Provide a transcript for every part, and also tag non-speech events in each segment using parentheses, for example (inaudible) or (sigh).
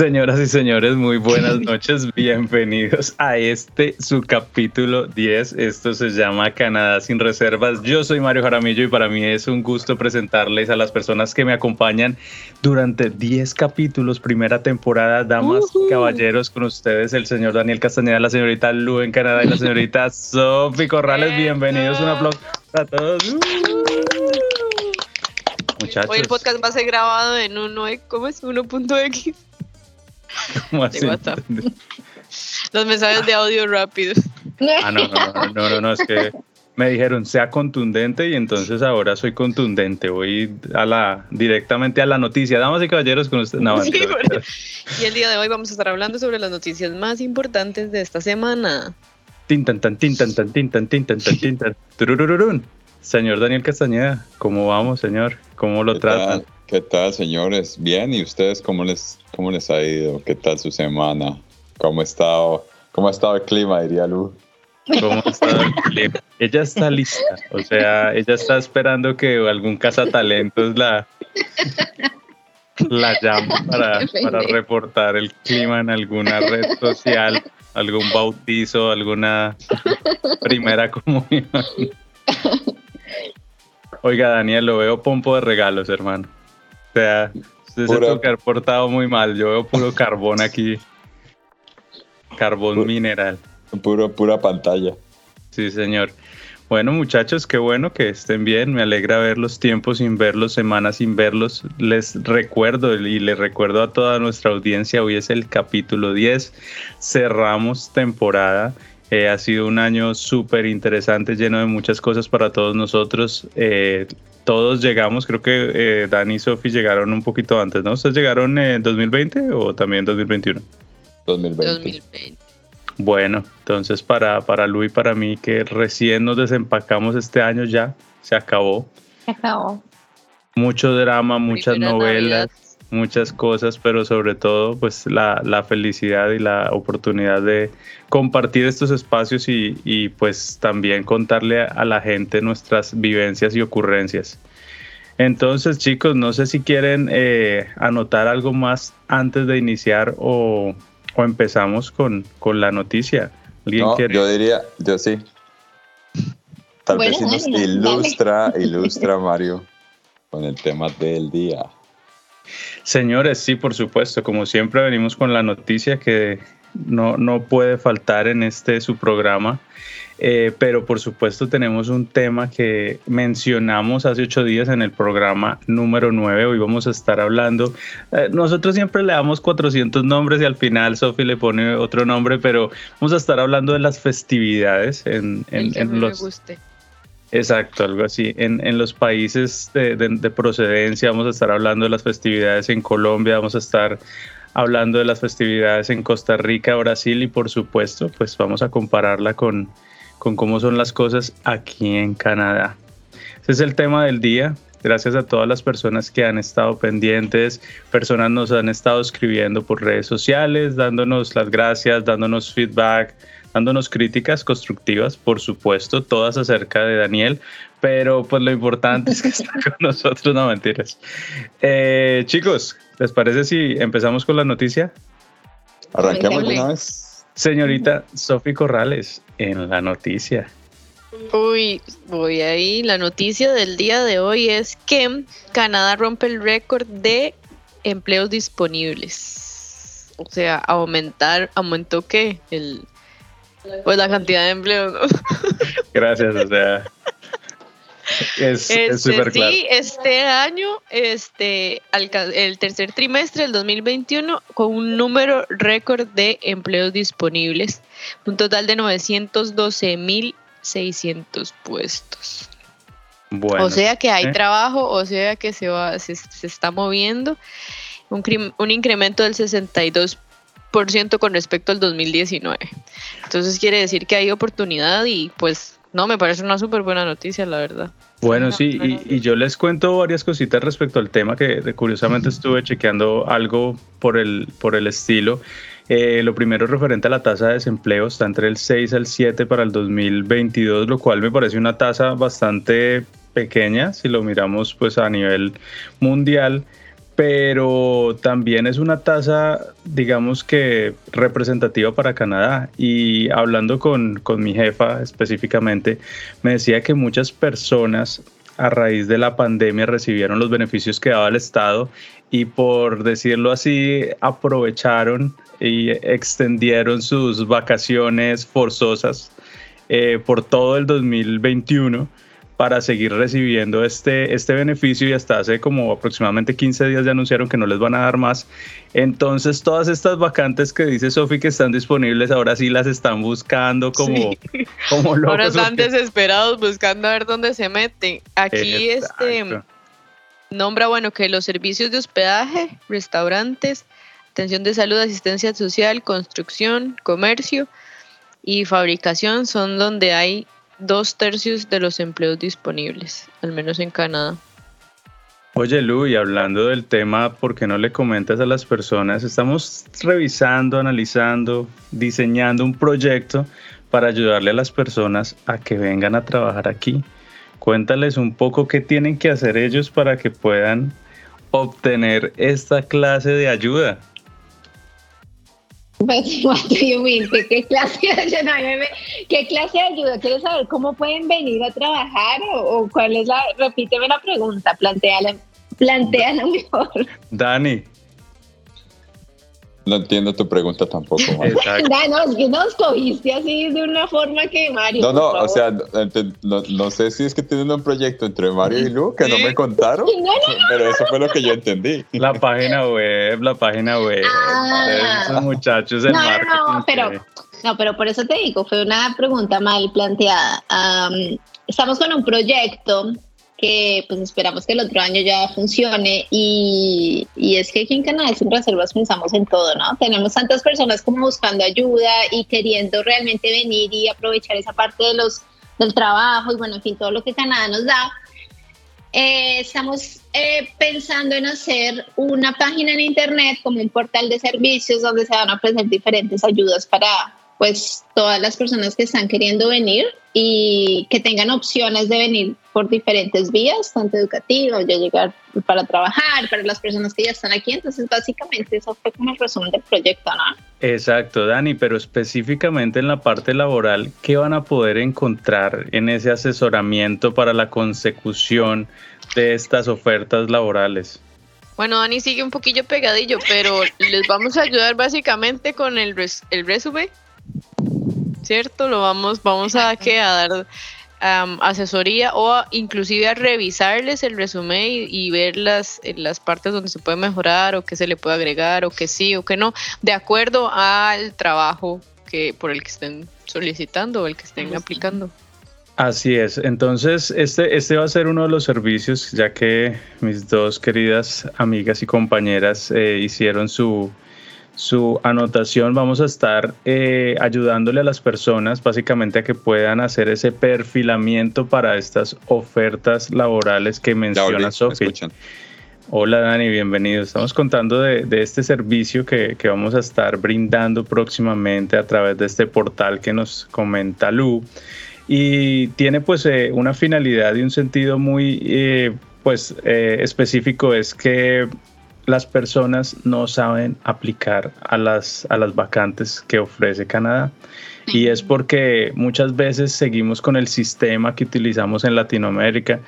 Señoras y señores, muy buenas (laughs) noches. Bienvenidos a este su capítulo 10. Esto se llama Canadá sin reservas. Yo soy Mario Jaramillo y para mí es un gusto presentarles a las personas que me acompañan durante 10 capítulos, primera temporada. Damas y caballeros, con ustedes el señor Daniel Castañeda, la señorita Lu en Canadá y la señorita (laughs) Sofi Corrales. Bienvenidos. Un aplauso para todos. Muchachos. Hoy el podcast va a ser grabado en 1, ¿cómo es? 1.x. (laughs) (laughs) Los mensajes de audio rápidos. Ah, no, no, no, no, no, es que me dijeron sea contundente y entonces ahora soy contundente. Voy a la directamente a la noticia. Damas y caballeros, con ustedes. y el día de hoy vamos a estar hablando sobre las noticias más importantes de esta semana. Tintan, tan, tintan, tan, tintan, tintan, tan, tintan. Tururururun. Señor Daniel Castañeda, ¿cómo vamos, señor? ¿Cómo lo tratan? ¿Qué tal, señores? Bien, ¿y ustedes cómo les, cómo les ha ido? ¿Qué tal su semana? ¿Cómo ha estado, cómo ha estado el clima, diría Lu? ¿Cómo ha estado el clima? Ella está lista, o sea, ella está esperando que algún cazatalentos la, la llame para, (laughs) para reportar el clima en alguna red social, algún bautizo, alguna primera comunión. (laughs) Oiga, Daniel, lo veo pompo de regalos, hermano. O sea, usted se tuvo que haber portado muy mal. Yo veo puro carbón (laughs) aquí. Carbón mineral. Puro, pura pantalla. Sí, señor. Bueno, muchachos, qué bueno que estén bien. Me alegra ver los tiempos sin verlos, semanas sin verlos. Les recuerdo y les recuerdo a toda nuestra audiencia, hoy es el capítulo 10. Cerramos temporada. Eh, ha sido un año súper interesante, lleno de muchas cosas para todos nosotros. Eh, todos llegamos, creo que eh, Dani y Sofi llegaron un poquito antes, ¿no? ¿Ustedes llegaron en 2020 o también 2021? 2020. 2020. Bueno, entonces para, para Lu y para mí, que recién nos desempacamos este año ya, se acabó. Se acabó. Mucho drama, muchas novelas muchas cosas, pero sobre todo pues la, la, felicidad y la oportunidad de compartir estos espacios y, y, pues también contarle a la gente nuestras vivencias y ocurrencias. Entonces chicos, no sé si quieren eh, anotar algo más antes de iniciar o, o empezamos con, con, la noticia. ¿Alguien quiere? Yo diría, yo sí. Tal vez si nos ilustra, ilustra Mario con el tema del día. Señores, sí, por supuesto, como siempre venimos con la noticia que no, no puede faltar en este su programa. Eh, pero por supuesto tenemos un tema que mencionamos hace ocho días en el programa número nueve. Hoy vamos a estar hablando. Eh, nosotros siempre le damos 400 nombres y al final Sofi le pone otro nombre, pero vamos a estar hablando de las festividades en, en, los. Guste. Exacto, algo así. En, en los países de, de, procedencia vamos a estar hablando de las festividades en Colombia, vamos a estar hablando de las festividades en Costa Rica, Brasil y por supuesto, pues vamos a compararla con, con cómo son las cosas aquí en Canadá. Ese es el tema del día. Gracias a todas las personas que han estado pendientes, personas nos han estado escribiendo por redes sociales, dándonos las gracias, dándonos feedback, dándonos críticas constructivas, por supuesto, todas acerca de Daniel, pero pues lo importante es que está con (laughs) nosotros, no mentiras. Eh, chicos, ¿les parece si empezamos con la noticia? Arranquemos una vez. Señorita Sofi Corrales, en la noticia. Uy, voy ahí. La noticia del día de hoy es que Canadá rompe el récord de empleos disponibles. O sea, aumentar, aumentó que el pues la cantidad de empleo, (laughs) Gracias, o sea. Es, este, claro. Sí, este año, este, el tercer trimestre del 2021, con un número récord de empleos disponibles, un total de 912.600 puestos. Bueno, o sea que hay ¿eh? trabajo, o sea que se va, se, está moviendo, un, un incremento del 62% con respecto al 2019. Entonces quiere decir que hay oportunidad y pues no, me parece una súper buena noticia, la verdad. Bueno, sí, y, yo les cuento varias cositas respecto al tema que curiosamente estuve chequeando algo por el, por el estilo. Eh, lo primero referente a la tasa de desempleo está entre el 6 al 7 para el 2022, lo cual me parece una tasa bastante pequeña si lo miramos pues a nivel mundial pero también es una tasa, digamos que representativa para Canadá. Y hablando con, con, mi jefa específicamente, me decía que muchas personas a raíz de la pandemia recibieron los beneficios que daba el Estado y por decirlo así, aprovecharon y extendieron sus vacaciones forzosas eh, por todo el 2021 para seguir recibiendo este, este beneficio y hasta hace como aproximadamente 15 días ya anunciaron que no les van a dar más. Entonces todas estas vacantes que dice Sofi que están disponibles ahora sí las están buscando como, como (laughs) locos. Ahora están desesperados buscando a ver dónde se meten. Aquí este nombra bueno que los servicios de hospedaje, restaurantes, atención de salud, asistencia social, construcción, comercio y fabricación son donde hay dos tercios de los empleos disponibles, al menos en Canadá. Oye Lu, y hablando del tema, ¿por qué no le comentas a las personas? Estamos revisando, analizando, diseñando un proyecto para ayudarle a las personas a que vengan a trabajar aquí. Cuéntales un poco qué tienen que hacer ellos para que puedan obtener esta clase de ayuda. ¿Qué clase de ayuda? ¿Qué clase de ayuda? ¿Quieres saber cómo pueden venir a trabajar o, cuál es la? Repíteme la pregunta, planteala, planteala mejor. Dani, no entiendo tu pregunta tampoco, (laughs) Mario. no, es que nos cogiste así de una forma que Mario. No, no, o sea, no, sé si es que tienen un proyecto entre Mario y Lu que no me contaron. pero eso fue lo que yo entendí. La página web, la página web. Ah. Esos muchachos del no, No, pero, no, pero por eso te digo, fue una pregunta mal planteada. estamos con un proyecto que pues esperamos que el otro año ya funcione y, y, es que aquí en Canadá sin reservas pensamos en todo, ¿no? Tenemos tantas personas como buscando ayuda y queriendo realmente venir y aprovechar esa parte de los, del trabajo y bueno, en fin, todo lo que Canadá nos da. Eh, estamos eh, pensando en hacer una página en internet como un portal de servicios donde se van a ofrecer diferentes ayudas para pues todas las personas que están queriendo venir y que tengan opciones de venir por diferentes vías, tanto educativas, ya llegar para trabajar, para las personas que ya están aquí. Entonces, básicamente, eso fue como el resumen del proyecto, ¿no? Exacto, Dani, pero específicamente en la parte laboral, ¿qué van a poder encontrar en ese asesoramiento para la consecución de estas ofertas laborales? Bueno, Dani sigue un poquillo pegadillo, pero les vamos a ayudar básicamente con el, el resumen ¿cierto? Lo vamos, vamos a, que a dar asesoría o inclusive a revisarles el resumen y, ver las, las partes donde se puede mejorar o que se le puede agregar o que sí o que no, de acuerdo al trabajo que por el que estén solicitando o el que estén aplicando. Así es, entonces este, este va a ser uno de los servicios, ya que mis dos queridas amigas y compañeras eh, hicieron su, su anotación vamos a estar eh, ayudándole a las personas básicamente a que puedan hacer ese perfilamiento para estas ofertas laborales que menciona Sofía. Hola Dani, bienvenido. Estamos contando de, este servicio que, vamos a estar brindando próximamente a través de este portal que nos comenta Lu y tiene pues eh, una finalidad y un sentido muy eh, pues específico es que las personas no saben aplicar a las, a las vacantes que ofrece Canadá. Y es porque muchas veces seguimos con el sistema que utilizamos en Latinoamérica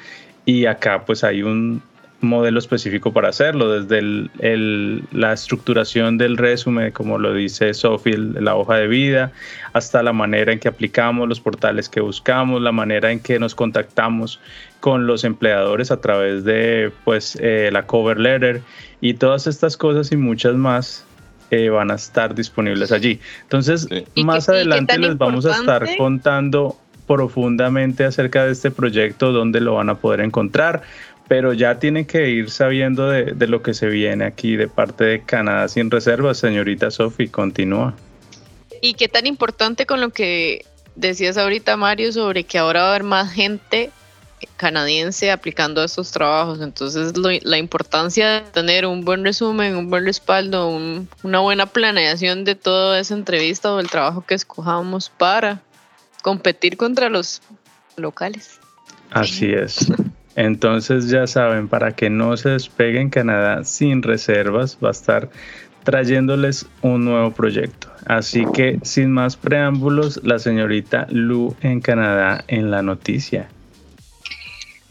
y acá pues hay un modelo específico para hacerlo, desde el, la estructuración del resumen, como lo dice Sophie, la hoja de vida, hasta la manera en que aplicamos los portales que buscamos, la manera en que nos contactamos con los empleadores a través de pues eh, la cover letter y todas estas cosas y muchas más eh, van a estar disponibles allí. Entonces, más adelante les vamos a estar contando profundamente acerca de este proyecto, dónde lo van a poder encontrar, pero ya tienen que ir sabiendo de, de lo que se viene aquí de parte de Canadá sin reservas. Señorita Sofi, continúa. Y qué tan importante con lo que decías ahorita, Mario, sobre que ahora va a haber más gente canadiense aplicando estos trabajos. Entonces, la importancia de tener un buen resumen, un buen respaldo, una buena planeación de toda esa entrevista o el trabajo que escojamos para competir contra los locales. Así es. Entonces ya saben, para que no se despeguen Canadá sin reservas, va a estar trayéndoles un nuevo proyecto. Así que sin más preámbulos, la señorita Lu en Canadá en la noticia.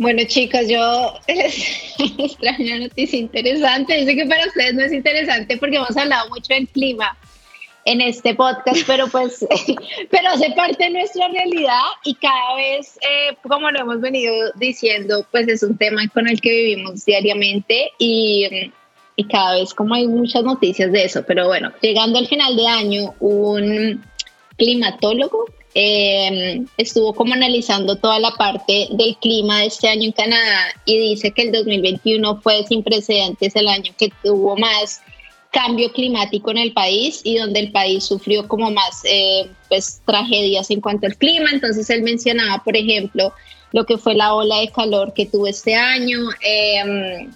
Bueno, chicas, yo (laughs) les traigo una noticia interesante. Yo sé que para ustedes no es interesante porque hemos hablado mucho del clima en este podcast, pero pues, (laughs) pero hace parte de nuestra realidad y cada vez, eh, como lo hemos venido diciendo, pues es un tema con el que vivimos diariamente y, y cada vez como hay muchas noticias de eso, pero bueno, llegando al final de año, un climatólogo Em, estuvo como analizando toda la parte del clima de este año en Canadá y dice que el 2021 fue sin precedentes el año que tuvo más cambio climático en el país y donde el país sufrió como más eh, pues tragedias en cuanto al clima. Entonces él mencionaba, por ejemplo, lo que fue la ola de calor que tuvo este año, em,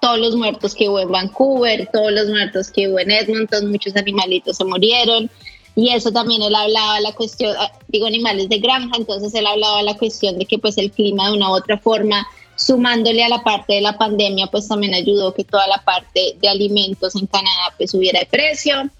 todos los muertos que hubo en Vancouver, todos los muertos que hubo en Edmonton, muchos animalitos se murieron. Y eso también él hablaba la cuestión, ah, digo animales de granja, entonces él hablaba la cuestión de que pues el clima de una u otra forma, sumándole a la parte de la pandemia, pues también ayudó que toda la parte de alimentos en Canadá pues subiera de precio.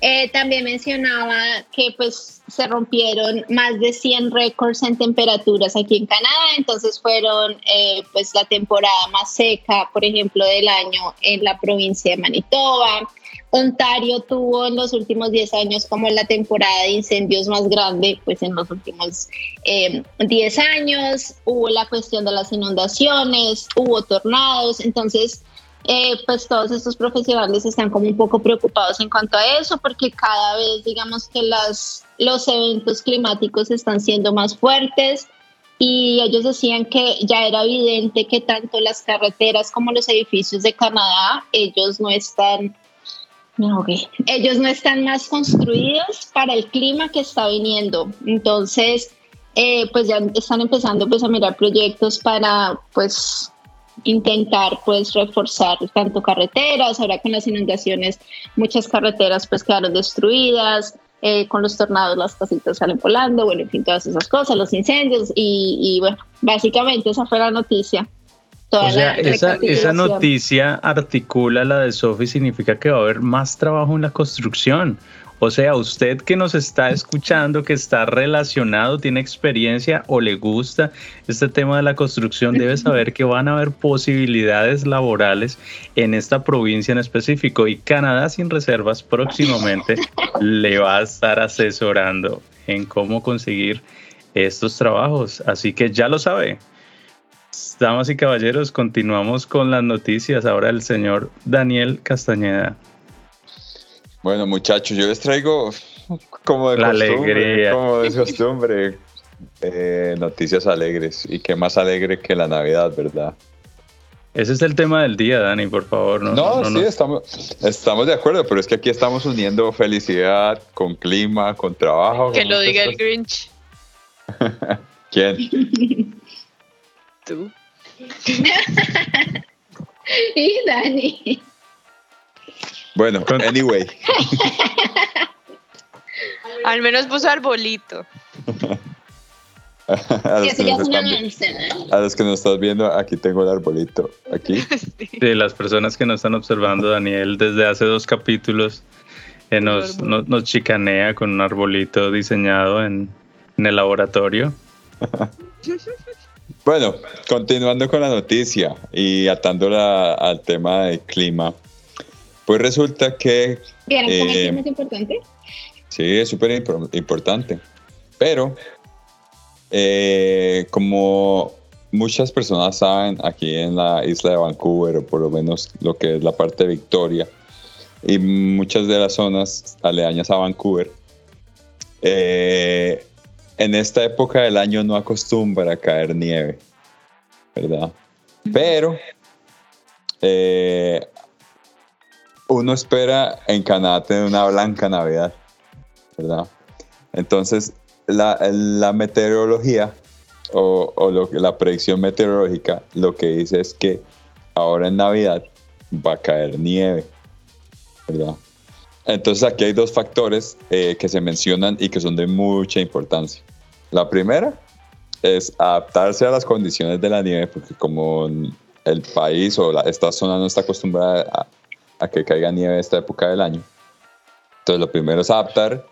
Eh, también mencionaba que pues se rompieron más de 100 récords en temperaturas aquí en Canadá, entonces fueron eh, pues la temporada más seca, por ejemplo, del año en la provincia de Manitoba. Ontario tuvo en los últimos 10 años como la temporada de incendios más grande, pues en los últimos 10 eh, años. Hubo la cuestión de las inundaciones, hubo tornados, entonces eh, pues todos estos profesionales están como un poco preocupados en cuanto a eso, porque cada vez digamos que las, los eventos climáticos están siendo más fuertes y ellos decían que ya era evidente que tanto las carreteras como los edificios de Canadá, ellos no están ellos no están más construidos para el clima que está viniendo. Entonces, eh, pues ya están empezando pues a mirar proyectos para pues intentar pues reforzar tanto carreteras, ahora con las inundaciones muchas carreteras pues quedaron destruidas, eh, con los tornados las casitas salen volando, bueno, en fin, todas esas cosas, los incendios. Y, y bueno, básicamente esa fue la noticia o sea, esa, esa, noticia articula la de Sofi, significa que va a haber más trabajo en la construcción. O sea, usted que nos está escuchando, que está relacionado, tiene experiencia o le gusta este tema de la construcción, debe saber que van a haber posibilidades laborales en esta provincia en específico. Y Canadá sin reservas próximamente le va a estar asesorando en cómo conseguir estos trabajos. Así que ya lo sabe. Damas y caballeros, continuamos con las noticias. Ahora el señor Daniel Castañeda. Bueno, muchachos, yo les traigo como de costumbre, como de costumbre, eh, noticias alegres. Y qué más alegre que la Navidad, ¿verdad? Ese es el tema del día, Dani, por favor. No, no, sí, Estamos, estamos de acuerdo, pero es que aquí estamos uniendo felicidad con clima, con trabajo. Que lo diga el Grinch. (laughs) ¿Quién? (laughs) (laughs) y Dani. Bueno, anyway. (laughs) Al menos puso arbolito. (laughs) a, los que nos estás viendo, aquí tengo el arbolito. Aquí. Sí. las personas que nos están observando, Daniel, desde hace dos capítulos eh, nos, nos, chicanea con un arbolito diseñado en, en el laboratorio. Bueno, continuando con la noticia y atándola al tema del clima, pues resulta que... ¿Vieron cómo eh, es importante? Sí, es súper importante. Pero, eh, como muchas personas saben, aquí en la isla de Vancouver, o por lo menos lo que es la parte de Victoria, y muchas de las zonas aledañas a Vancouver, eh, en esta época del año no acostumbra a caer nieve, ¿verdad? Pero eh, uno espera en Canadá tener una blanca Navidad, ¿verdad? Entonces, la, meteorología o, la predicción meteorológica lo que dice es que ahora en Navidad va a caer nieve, ¿verdad? Entonces aquí hay dos factores eh, que se mencionan y que son de mucha importancia. La primera es adaptarse a las condiciones de la nieve, porque como el país o esta zona no está acostumbrada a, que caiga nieve esta época del año. Entonces lo primero es adaptar.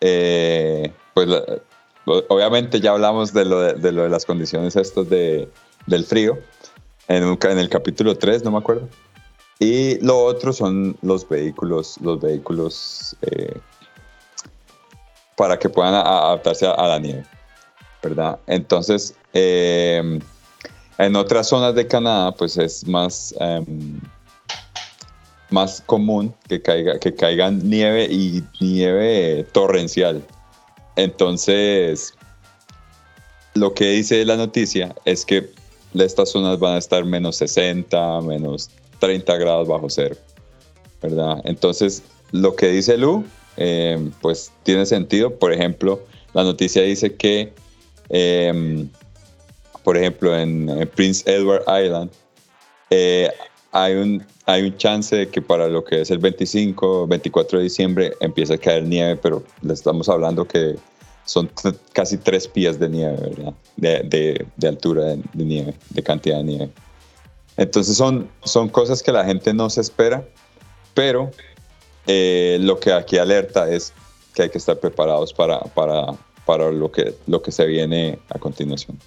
Eh, pues obviamente ya hablamos de lo de, lo de las condiciones estas de, del frío en, en el capítulo 3, no me acuerdo. Y lo otro son los vehículos, los vehículos eh, para que puedan adaptarse a, la nieve, ¿verdad? Entonces, eh, en otras zonas de Canadá, pues es más, em, más común que caiga, que caigan nieve y nieve torrencial. Entonces, lo que dice la noticia es que estas zonas van a estar menos 60, menos 30 grados bajo cero, ¿verdad? Entonces, lo que dice Lu, eh, pues tiene sentido. Por ejemplo, la noticia dice que, em, por ejemplo, en, Prince Edward Island, eh, hay, un, hay un chance de que para lo que es el 25, 24 de diciembre empiece a caer nieve, pero le estamos hablando que son casi tres pies de nieve, ¿verdad? De, de, altura de, nieve, de cantidad de nieve. Entonces son, son cosas que la gente no se espera, pero eh, lo que aquí alerta es que hay que estar preparados para, para, para lo, que, lo que se viene a continuación.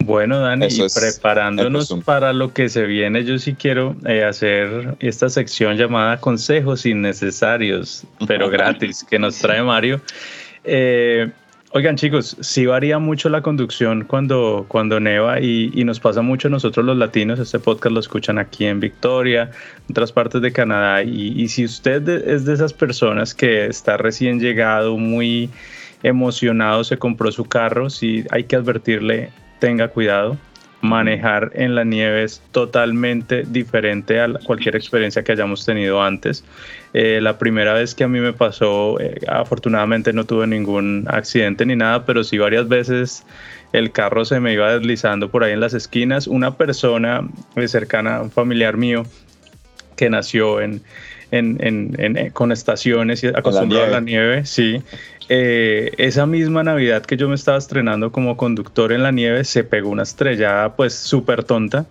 Bueno, Dani, preparándonos para lo que se viene, yo sí quiero eh, hacer esta sección llamada Consejos Innecesarios, pero (laughs) gratis, que nos trae Mario. Eh, Oigan chicos, sí varía mucho la conducción cuando, cuando neva y, nos pasa mucho a nosotros los latinos, este podcast lo escuchan aquí en Victoria, en otras partes de Canadá y, si usted es de esas personas que está recién llegado, muy emocionado, se compró su carro, sí hay que advertirle, tenga cuidado, manejar en la nieve es totalmente diferente a cualquier experiencia que hayamos tenido antes. Eh, la primera vez que a mí me pasó, eh, afortunadamente no tuve ningún accidente ni nada, pero sí varias veces el carro se me iba deslizando por ahí en las esquinas. Una persona cercana, un familiar mío, que nació en, en, con estaciones y acostumbrado a la nieve, sí. Eh, esa misma Navidad que yo me estaba estrenando como conductor en la nieve, se pegó una estrellada pues súper tonta.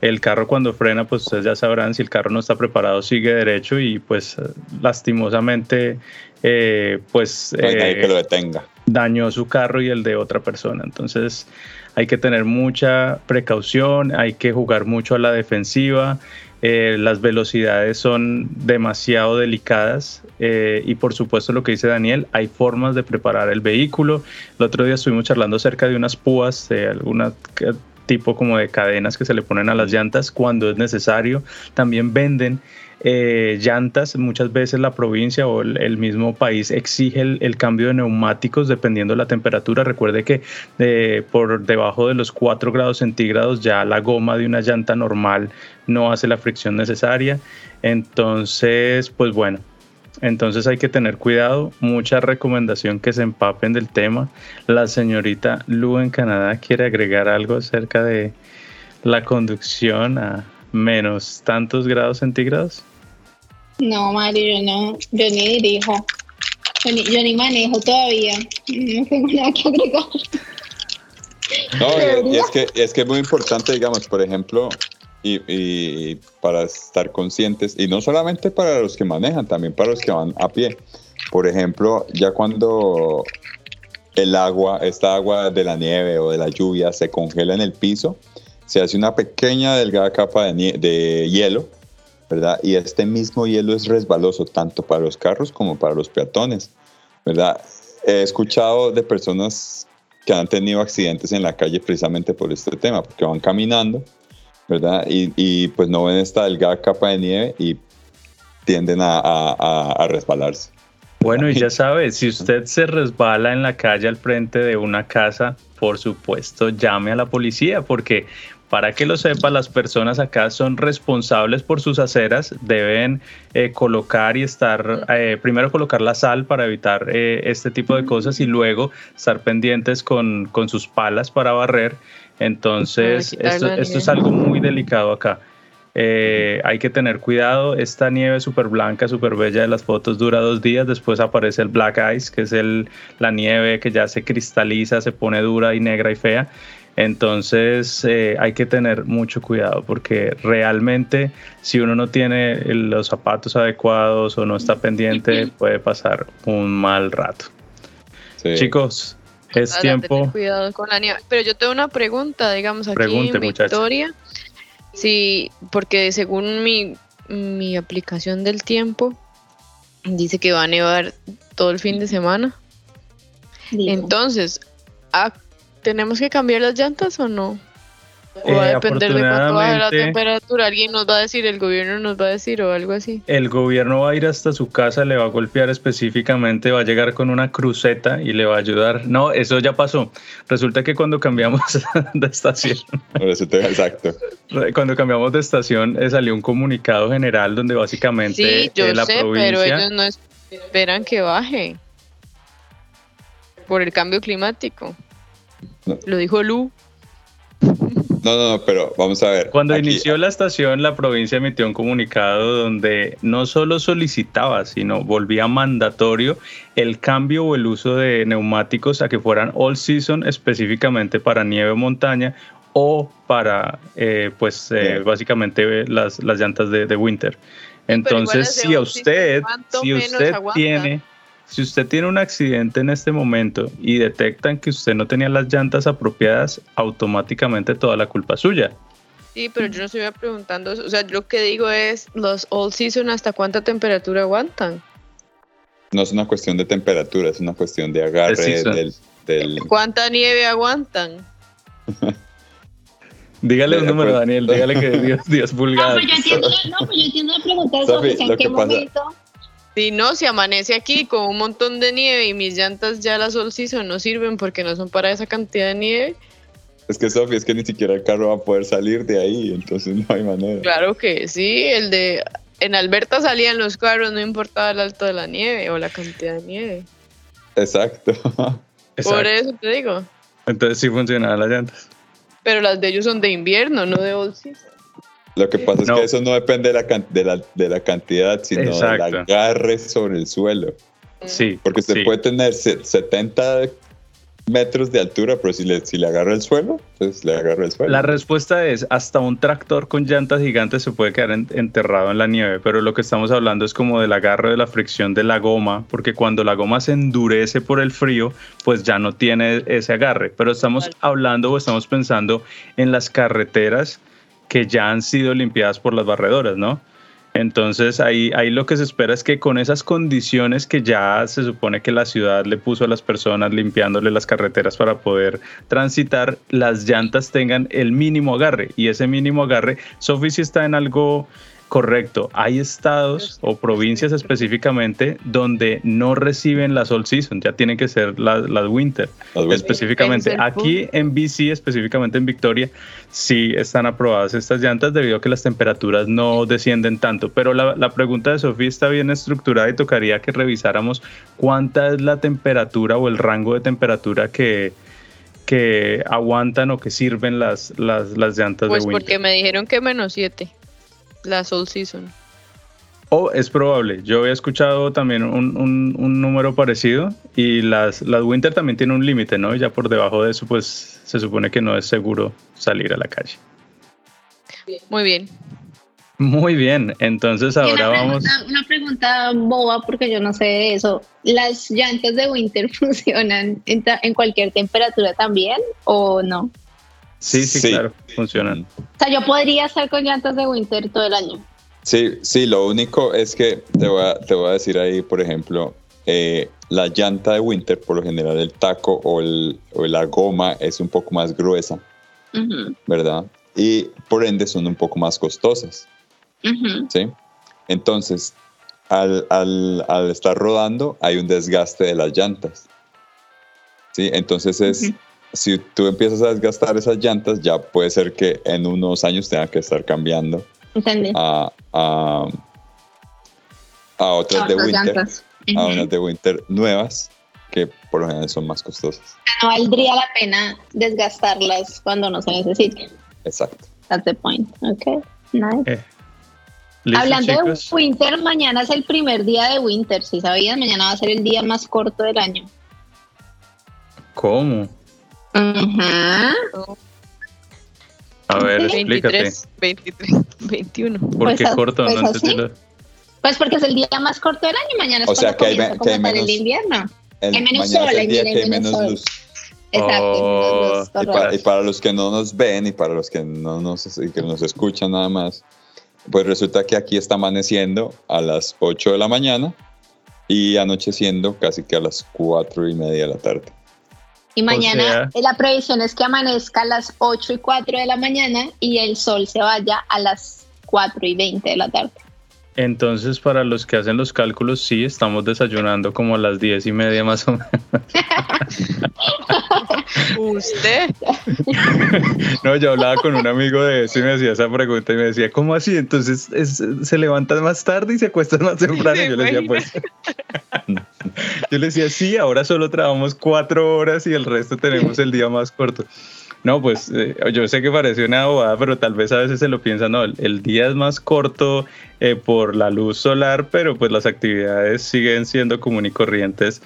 El carro cuando frena, pues ustedes ya sabrán, si el carro no está preparado, sigue derecho y pues lastimosamente, eh, pues... que lo detenga. Dañó su carro y el de otra persona. Entonces hay que tener mucha precaución, hay que jugar mucho a la defensiva. Eh, las velocidades son demasiado delicadas eh, y por supuesto lo que dice Daniel, hay formas de preparar el vehículo. El otro día estuvimos charlando acerca de unas púas, de alguna tipo como de cadenas que se le ponen a las llantas cuando es necesario. También venden eh, llantas, muchas veces la provincia o el, mismo país exige el, cambio de neumáticos dependiendo de la temperatura. Recuerde que eh, por debajo de los 4 grados centígrados ya la goma de una llanta normal no hace la fricción necesaria. Entonces, pues bueno, entonces hay que tener cuidado, mucha recomendación que se empapen del tema. La señorita Lu en Canadá quiere agregar algo acerca de la conducción menos tantos grados centígrados. No, Mario, yo no, yo ni dirijo, yo ni, manejo todavía, no tengo nada que agregar. No, es que, es que es muy importante, digamos, por ejemplo, y, para estar conscientes, y no solamente para los que manejan, también para los que van a pie. Por ejemplo, ya cuando el agua, esta agua de la nieve o de la lluvia se congela en el piso, se hace una pequeña delgada capa de, de hielo, ¿verdad? Y este mismo hielo es resbaloso tanto para los carros como para los peatones, ¿verdad? He escuchado de personas que han tenido accidentes en la calle precisamente por este tema, porque van caminando ¿verdad? Y, pues no ven esta delgada capa de nieve y tienden a, resbalarse. Bueno, y ya (laughs) sabe, si usted se resbala en la calle al frente de una casa, por supuesto, llame a la policía, porque para que lo sepa, las personas acá son responsables por sus aceras, deben eh, colocar y estar, eh, primero colocar la sal para evitar eh, este tipo de cosas y luego estar pendientes con, con sus palas para barrer entonces, esto, es algo muy delicado acá. Hay que tener cuidado. Esta nieve súper blanca, súper bella de las fotos dura dos días. Después aparece el black ice, que es el, la nieve que ya se cristaliza, se pone dura y negra y fea. Entonces eh, hay que tener mucho cuidado porque realmente si uno no tiene los zapatos adecuados o no está pendiente puede pasar un mal rato. Chicos, es tiempo. Cuidado con la nieve. Pero yo tengo una pregunta, digamos, aquí en Victoria. Sí, porque según mi, mi aplicación del tiempo, dice que va a nevar todo el fin de semana. Entonces, ¿a ¿Tenemos que cambiar las llantas o no? O va a eh, depender de cuánto baje la temperatura. Alguien nos va a decir, el gobierno nos va a decir o algo así. El gobierno va a ir hasta su casa, le va a golpear específicamente, va a llegar con una cruceta y le va a ayudar. No, eso ya pasó. Resulta que cuando cambiamos (laughs) de estación. Exacto. Cuando cambiamos de estación eh, salió un comunicado general donde básicamente sí, yo eh, la sé, Pero ellos no esperan que baje por el cambio climático. Lo dijo Lu. No, no, no, pero vamos a ver. Cuando inició la estación, la provincia emitió un comunicado donde no solo solicitaba, sino volvía mandatorio el cambio o el uso de neumáticos a que fueran all season específicamente para nieve o montaña o para, eh, pues, eh, básicamente las, las llantas de, winter. Entonces, si a usted, si usted tiene si usted tiene un accidente en este momento y detectan que usted no tenía las llantas apropiadas, automáticamente toda la culpa es suya. Sí, pero yo no estoy preguntando O sea, lo que digo es, los all season, ¿hasta cuánta temperatura aguantan? No es una cuestión de temperatura, es una cuestión de agarre del, ¿Cuánta nieve aguantan? (laughs) dígale un número, Daniel, dígale que 10, pulgadas. No, pues yo entiendo, no, pues yo entiendo la pregunta de ¿en qué momento? Si no, si amanece aquí con un montón de nieve y mis llantas ya las Season no sirven porque no son para esa cantidad de nieve. Es que Sofía, es que ni siquiera el carro va a poder salir de ahí, entonces no hay manera. Claro que sí, el de en Alberta salían los carros, no importaba el alto de la nieve o la cantidad de nieve. Exacto. (laughs) Por eso te digo. Entonces sí funcionaban las llantas. Pero las de ellos son de invierno, no de all season. Lo que pasa es que eso no depende de la, de la, de la cantidad, sino del agarre sobre el suelo. Sí. Porque usted puede tener 70 metros de altura, pero si le, si le agarra el suelo, pues le agarra el suelo. La respuesta es, hasta un tractor con llantas gigantes se puede quedar enterrado en la nieve, pero lo que estamos hablando es como del agarre de la fricción de la goma, porque cuando la goma se endurece por el frío, pues ya no tiene ese agarre, pero estamos hablando o estamos pensando en las carreteras que ya han sido limpiadas por las barredoras, ¿no? Entonces ahí, ahí lo que se espera es que con esas condiciones que ya se supone que la ciudad le puso a las personas limpiándole las carreteras para poder transitar, las llantas tengan el mínimo agarre. Y ese mínimo agarre, Sophie si está en algo Correcto, hay estados o provincias específicamente donde no reciben la All Season, ya tienen que ser las, winter. específicamente aquí en BC, específicamente en Victoria, sí están aprobadas estas llantas debido a que las temperaturas no descienden tanto. Pero la, la pregunta de Sofía está bien estructurada y tocaría que revisáramos cuánta es la temperatura o el rango de temperatura que, que aguantan o que sirven las, las, las llantas de winter. Pues porque me dijeron que menos 7 la Soul Season. O es probable. Yo había escuchado también un, un, número parecido y las, las Winter también tienen un límite, ¿no? Y ya por debajo de eso, pues se supone que no es seguro salir a la calle. Muy bien. Muy bien, entonces ahora vamos. Una pregunta boba porque yo no sé de eso. ¿Las llantas de Winter (laughs) funcionan en, en cualquier temperatura también o no? Sí, sí, claro, funcionan. O sea, yo podría estar con llantas de winter todo el año. Sí, sí, lo único es que te voy a, te voy a decir ahí, por ejemplo, eh, la llanta de winter, por lo general el taco o, el, o la goma es un poco más gruesa, ¿verdad? Y por ende son un poco más costosas, ¿sí? Entonces, al, al, al, estar rodando hay un desgaste de las llantas, ¿sí? Entonces es si tú empiezas a desgastar esas llantas, ya puede ser que en unos años tenga que estar cambiando a, a, otras de winter, a unas de winter nuevas que por lo general son más costosas. No valdría la pena desgastarlas cuando no se necesite. Exacto. That's the point. Okay. Eh, Hablando de Winter, mañana es el primer día de Winter, si sabías, mañana va a ser el día más corto del año. ¿Cómo? Ajá. A ver, 23, 23, 21. ¿Por pues qué corto? Pues, no pues porque es el día más corto del año, mañana es o sea, que hay, que hay menos, el invierno. hay menos sol, hay, menos, luz. Exacto. Oh, y, para, los que no nos ven y para los que no nos, que nos escuchan nada más, pues resulta que aquí está amaneciendo a las 8 de la mañana y anocheciendo casi que a las 4 y media de la tarde. Y mañana la previsión es que amanezca a las 8 y 4 de la mañana y el sol se vaya a las 4 y 20 de la tarde. Entonces, para los que hacen los cálculos, sí, estamos desayunando como a las diez y media más o menos. (laughs) ¿Usted? (laughs) no, yo hablaba con un amigo de eso y me hacía esa pregunta y me decía, ¿cómo así? Entonces, ¿se levantan más tarde y se acuestan más temprano? Y yo le decía, pues... (laughs) yo le decía, sí, ahora solo trabajamos cuatro horas y el resto tenemos el día más corto. No, pues eh, yo sé que parece una bobada, pero tal vez a veces se lo piensa, no, el, día es más corto eh, por la luz solar, pero pues las actividades siguen siendo común y corrientes.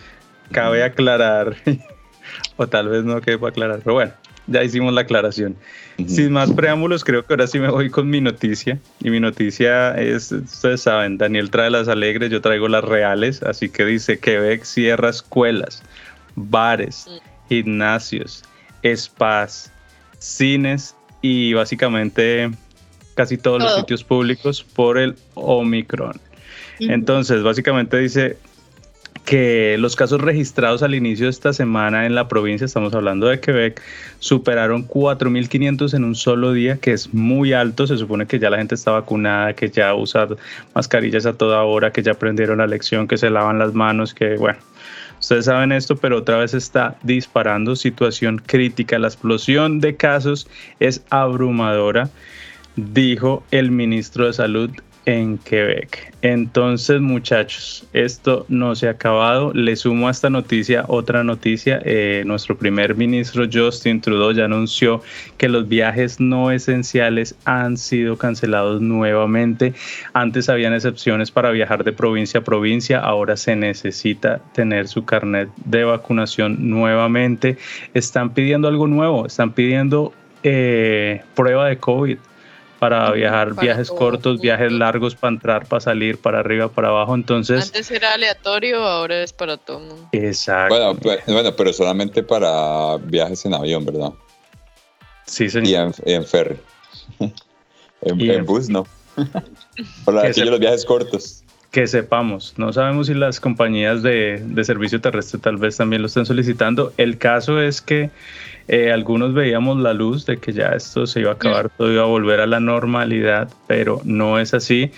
Cabe aclarar, (laughs) o tal vez no quede para aclarar, pero bueno, ya hicimos la aclaración. Sin más preámbulos, creo que ahora sí me voy con mi noticia. Y mi noticia es, ustedes saben, Daniel trae las alegres, yo traigo las reales. Así que dice, Quebec cierra escuelas, bares, mm. gimnasios, spas, cines y básicamente casi todos los sitios públicos por el Omicron. Entonces, básicamente dice que los casos registrados al inicio de esta semana en la provincia, estamos hablando de Quebec, superaron 4.500 en un solo día, que es muy alto. Se supone que ya la gente está vacunada, que ya usa mascarillas a toda hora, que ya aprendieron la lección, que se lavan las manos, que bueno, Ustedes saben esto, pero otra vez está disparando, situación crítica. La explosión de casos es abrumadora, dijo el ministro de Salud en Quebec. Entonces, muchachos, esto no se ha acabado. Le sumo a esta noticia otra noticia. Eh, nuestro primer ministro Justin Trudeau ya anunció que los viajes no esenciales han sido cancelados nuevamente. Antes habían excepciones para viajar de provincia a provincia. Ahora se necesita tener su carnet de vacunación nuevamente. Están pidiendo algo nuevo. Están pidiendo eh, prueba de COVID para viajar viajes cortos, viajes largos para entrar, para salir, para arriba, para abajo. Entonces. Antes era aleatorio, ahora es para todo mundo. Exacto. Bueno, pues, bueno, pero solamente para viajes en avión, ¿verdad? Sí, señor. (laughs) Y en, ferry. en, bus, no. (laughs) para los viajes cortos que sepamos. No sabemos si las compañías de, de, servicio terrestre tal vez también lo estén solicitando. El caso es que eh, algunos veíamos la luz de que ya esto se iba a acabar, todo iba a volver a la normalidad, pero no es así.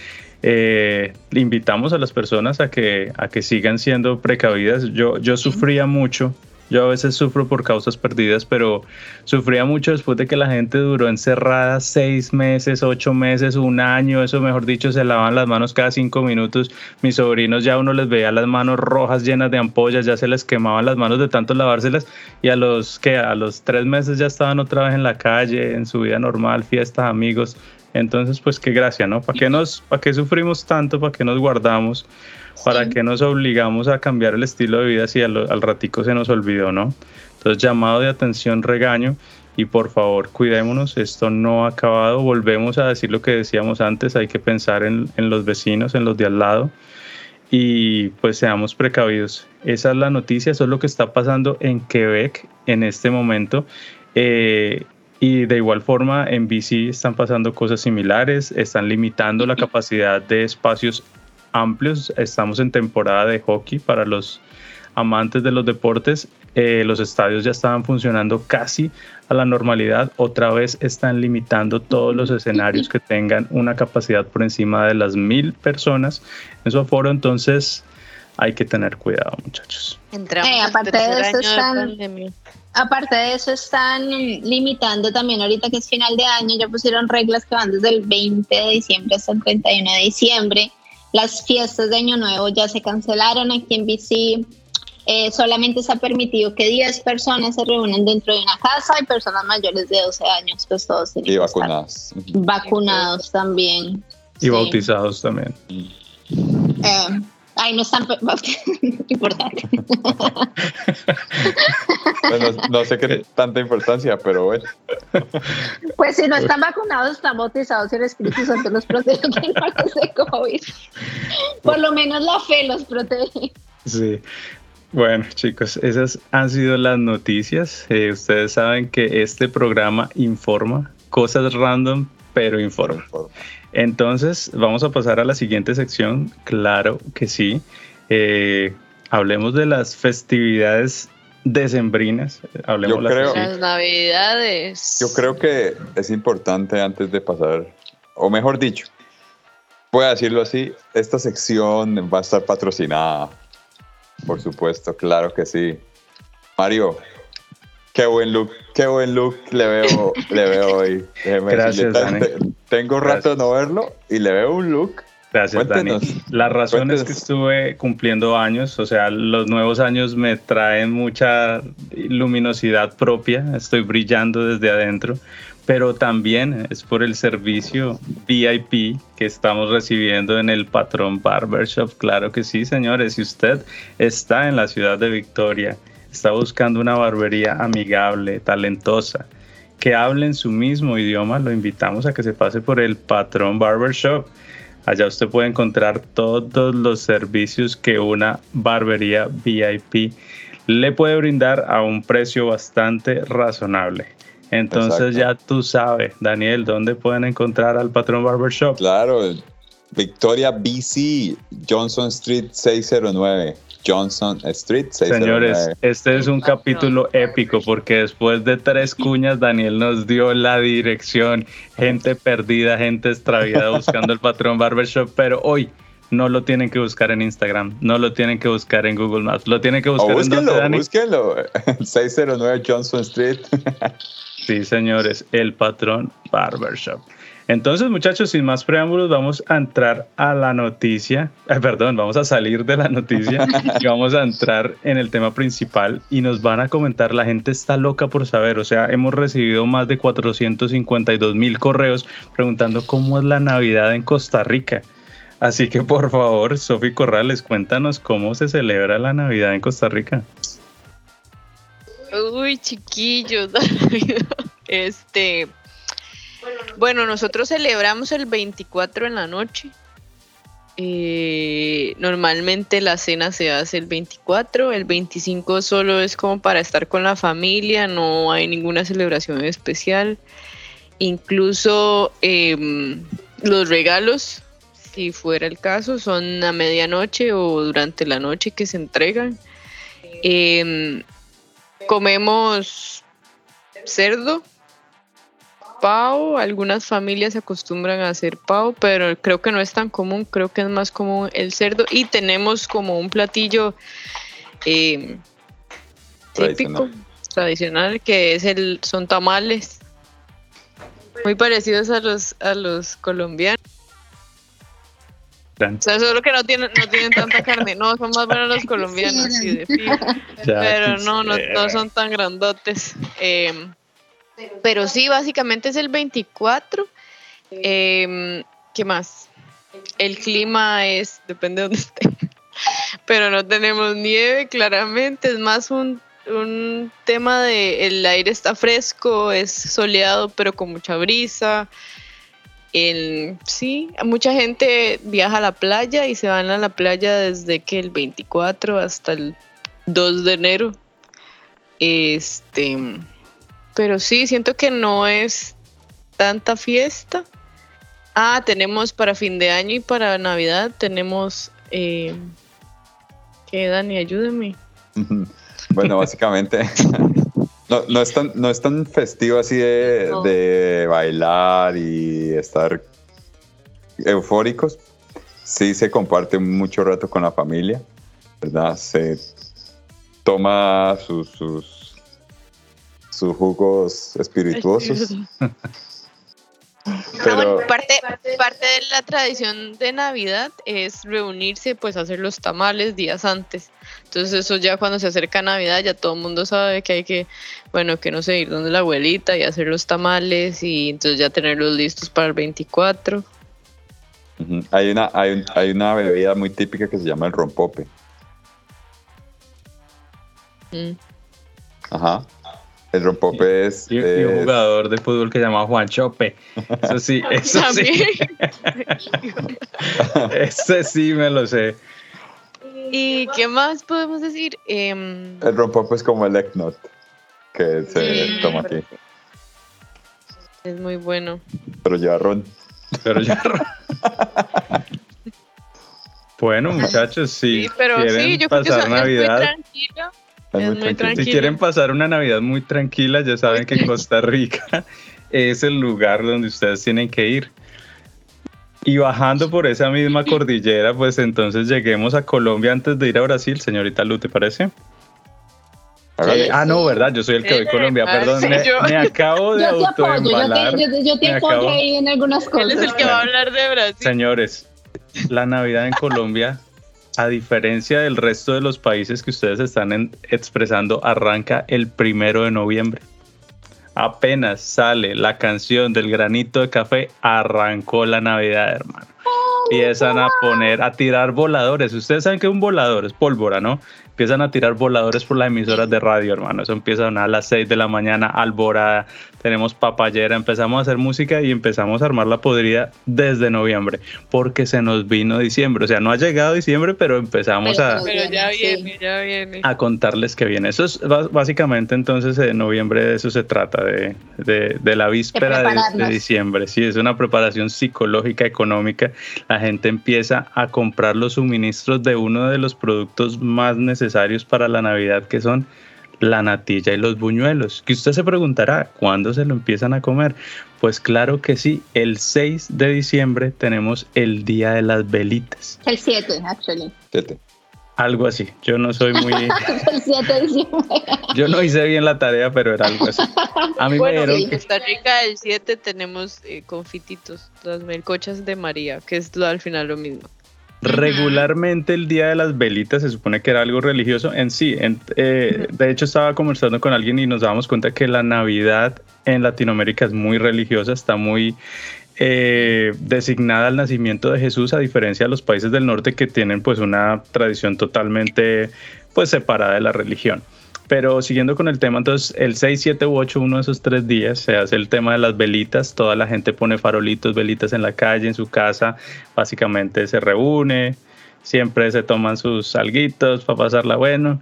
Eh, invitamos a las personas a que, a que sigan siendo precavidas. Yo, yo sufría mucho yo a veces sufro por causas perdidas, pero sufría mucho después de que la gente duró encerrada seis meses, ocho meses, un año, eso mejor dicho, se lavaban las manos cada cinco minutos. Mis sobrinos ya uno les veía las manos rojas llenas de ampollas, ya se les quemaban las manos de tanto lavárselas y a los que a los tres meses ya estaban otra vez en la calle, en su vida normal, fiestas, amigos. Entonces, pues qué gracia, ¿no? ¿Para qué nos, para qué sufrimos tanto? ¿Para qué nos guardamos? ¿Para qué nos obligamos a cambiar el estilo de vida si al, ratico se nos olvidó, no? Entonces, llamado de atención, regaño y por favor, cuidémonos, esto no ha acabado, volvemos a decir lo que decíamos antes, hay que pensar en, los vecinos, en los de al lado y pues seamos precavidos. Esa es la noticia, eso es lo que está pasando en Quebec en este momento. Eh, y de igual forma en BC están pasando cosas similares, están limitando la capacidad de espacios amplios. Estamos en temporada de hockey para los amantes de los deportes. Eh, los estadios ya estaban funcionando casi a la normalidad. Otra vez están limitando todos los escenarios que tengan una capacidad por encima de las mil personas en su aforo. Entonces hay que tener cuidado, muchachos. Eh, aparte de eso están, aparte de eso están limitando también ahorita que es final de año. Ya pusieron reglas que van desde el 20 de diciembre hasta el 31 de diciembre las fiestas de Año Nuevo ya se cancelaron aquí en BC. eh, solamente está permitido que 10 personas se reúnan dentro de una casa y personas mayores de 12 años, pues todos tienen y vacunados. vacunados también. Y bautizados también. Eh, Ahí no están (laughs) importante. bueno, no sé qué tanta importancia, pero bueno. Pues si no están vacunados, están bautizados y el Espíritu Santo los protege de COVID. Por lo menos la fe los protege. Sí. Bueno, chicos, esas han sido las noticias. Eh, ustedes saben que este programa informa cosas random, pero informa. Entonces, vamos a pasar a la siguiente sección. Claro que sí. Eh, hablemos de las festividades decembrinas. Hablemos de las navidades. Yo creo que es importante antes de pasar, o mejor dicho, voy a decirlo así, esta sección va a estar patrocinada. Por supuesto, claro que sí. Mario, Qué buen look, qué buen look le veo, le veo hoy. Gracias, Dani. Tengo rato de no verlo y le veo un look. Gracias, Dani. La razón es que estuve cumpliendo años, o sea, los nuevos años me traen mucha luminosidad propia, estoy brillando desde adentro, pero también es por el servicio VIP que estamos recibiendo en el Patrón Barbershop. Claro que sí, señores, si usted está en la ciudad de Victoria, está buscando una barbería amigable, talentosa, que hable en su mismo idioma, lo invitamos a que se pase por el Patrón Barbershop. Allá usted puede encontrar todos los servicios que una barbería VIP le puede brindar a un precio bastante razonable. Entonces ya tú sabes, Daniel, ¿dónde pueden encontrar al Patrón Barbershop? Claro, Victoria BC, Johnson Street 609. Johnson Street. Señores, este es un capítulo épico porque después de tres cuñas Daniel nos dio la dirección, gente perdida, gente extraviada (laughs) buscando el patrón barbershop, pero hoy no lo tienen que buscar en Instagram, no lo tienen que buscar en Google Maps, lo tienen que buscar en búsquenlo, Dani? búsquenlo, (laughs) 609 Johnson Street. sí, señores, el patrón barbershop. Entonces, muchachos, sin más preámbulos, vamos a entrar a la noticia. Eh, perdón, vamos a salir de la noticia (laughs) y vamos a entrar en el tema principal y nos van a comentar. La gente está loca por saber. O sea, hemos recibido más de 452 mil correos preguntando cómo es la Navidad en Costa Rica. Así que, por favor, Sofi Corrales, cuéntanos cómo se celebra la Navidad en Costa Rica. Uy, chiquillos, (laughs) este bueno, nosotros celebramos el 24 en la noche. Eh, normalmente la cena se hace el 24, el 25 solo es como para estar con la familia, no hay ninguna celebración especial. Incluso em, los regalos, si fuera el caso, son a medianoche o durante la noche que se entregan. Em, comemos cerdo, pavo, algunas familias se acostumbran a hacer pavo, pero creo que no es tan común, creo que es más común el cerdo. Y tenemos como un platillo eh, típico, tradicional, que es el, son tamales, muy parecidos a los, a los colombianos. O sea, solo que no tienen, no tienen tanta carne, no, son más buenos los (laughs) colombianos, sí, de pero no, no, no son tan grandotes. Eh, pero sí, básicamente es el 24. Em, ¿Qué más? El clima es, depende de dónde (laughs) esté. Pero no tenemos nieve, claramente. Es más un, tema de el aire está fresco, es soleado, pero con mucha brisa. El, sí, mucha gente viaja a la playa y se van a la playa desde que el 24 hasta el 2 de enero. Este pero sí, siento que no es tanta fiesta. Ah, tenemos para fin de año y para Navidad tenemos... Eh, ¿Qué, Dani? Ayúdame. Bueno, básicamente... (laughs) No, es tan, no es tan festivo así de, de bailar y estar eufóricos. Sí se comparte mucho rato con la familia, ¿verdad? Se toma sus, sus sus jugos espirituosos. (laughs) Pero... parte, parte de la tradición de Navidad es reunirse, pues hacer los tamales días antes. Entonces eso ya cuando se acerca Navidad ya todo el mundo sabe que hay que, bueno, que no sé, ir donde la abuelita y hacer los tamales y entonces ya tenerlos listos para el 24. hay, una, hay, hay una bebida muy típica que se llama el rompope. Mm. Ajá. El rompope es, y, un jugador de fútbol que se llama Juan Chope. Eso sí, (laughs) eso sí. (laughs) Ese sí me lo sé. ¿Y qué más podemos decir? Em, el rompope es como el Eggnog que se toma aquí. Es muy bueno. Pero lleva ron. Pero lleva ron. (laughs) bueno, muchachos, sí. pero sí, yo creo que es Navidad. Muy tranquilo si quieren pasar una Navidad muy tranquila, ya saben que Costa Rica (laughs) es el lugar donde ustedes tienen que ir. Y bajando por esa misma cordillera, pues entonces lleguemos a Colombia antes de ir a Brasil, señorita Lu, ¿te parece? ah, no, ¿verdad? Yo soy el que ve Colombia, ah, perdón. me, acabo de autoembalar. (laughs) Yo, yo, te apoyo ahí en algunas cosas. Él es el que va a hablar de Brasil. Señores, la Navidad en Colombia a diferencia del resto de los países que ustedes están expresando, arranca el primero de noviembre. Apenas sale la canción del granito de café, arrancó la Navidad, hermano. Empiezan a poner, a tirar voladores. Ustedes saben que un volador es pólvora, ¿no? empiezan a tirar voladores por las emisoras de radio, hermano. Eso empieza a las 6 de la mañana, alborada, tenemos papayera, empezamos a hacer música y empezamos a armar la podrida desde noviembre, porque se nos vino diciembre. O sea, no ha llegado diciembre, pero empezamos a, pero ya viene, ya viene. a contarles que viene. Eso es básicamente entonces de noviembre, de eso se trata, de, de, la víspera de, de, diciembre. Sí, es una preparación psicológica, económica. La gente empieza a comprar los suministros de uno de los productos más necesarios para la Navidad, que son la natilla y los buñuelos. Que usted se preguntará, ¿cuándo se lo empiezan a comer? Pues claro que sí, el 6 de diciembre tenemos el Día de las Velitas. El 7, actually. Algo así. Yo no soy muy. (laughs) el 7 de diciembre. Yo no hice bien la tarea, pero era algo así. A mí bueno, me En Costa Rica el 7 tenemos eh, confititos, las melcochas de María, que es al final lo mismo. Regularmente el Día de las Velitas se supone que era algo religioso en sí. Eh, de hecho estaba conversando con alguien y nos dábamos cuenta que la Navidad en Latinoamérica es muy religiosa, está muy eh, designada al nacimiento de Jesús a diferencia de los países del norte que tienen pues una tradición totalmente pues separada de la religión. Pero siguiendo con el tema, entonces el 6, 7 u 8, uno de esos tres días, se hace el tema de las velitas. Toda la gente pone farolitos, velitas en la calle, en su casa. Básicamente se reúne, siempre se toman sus alguitos para pasarla bueno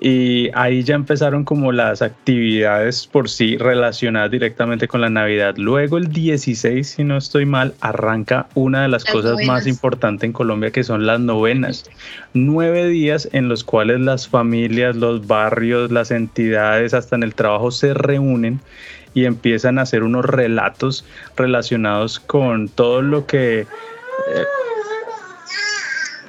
y ahí ya empezaron como las actividades por sí relacionadas directamente con la Navidad. Luego el 16, si no estoy mal, arranca una de las, cosas más importantes en Colombia que son las novenas. Nueve días en los cuales las familias, los barrios, las entidades, hasta en el trabajo se reúnen y empiezan a hacer unos relatos relacionados con todo lo que... Eh,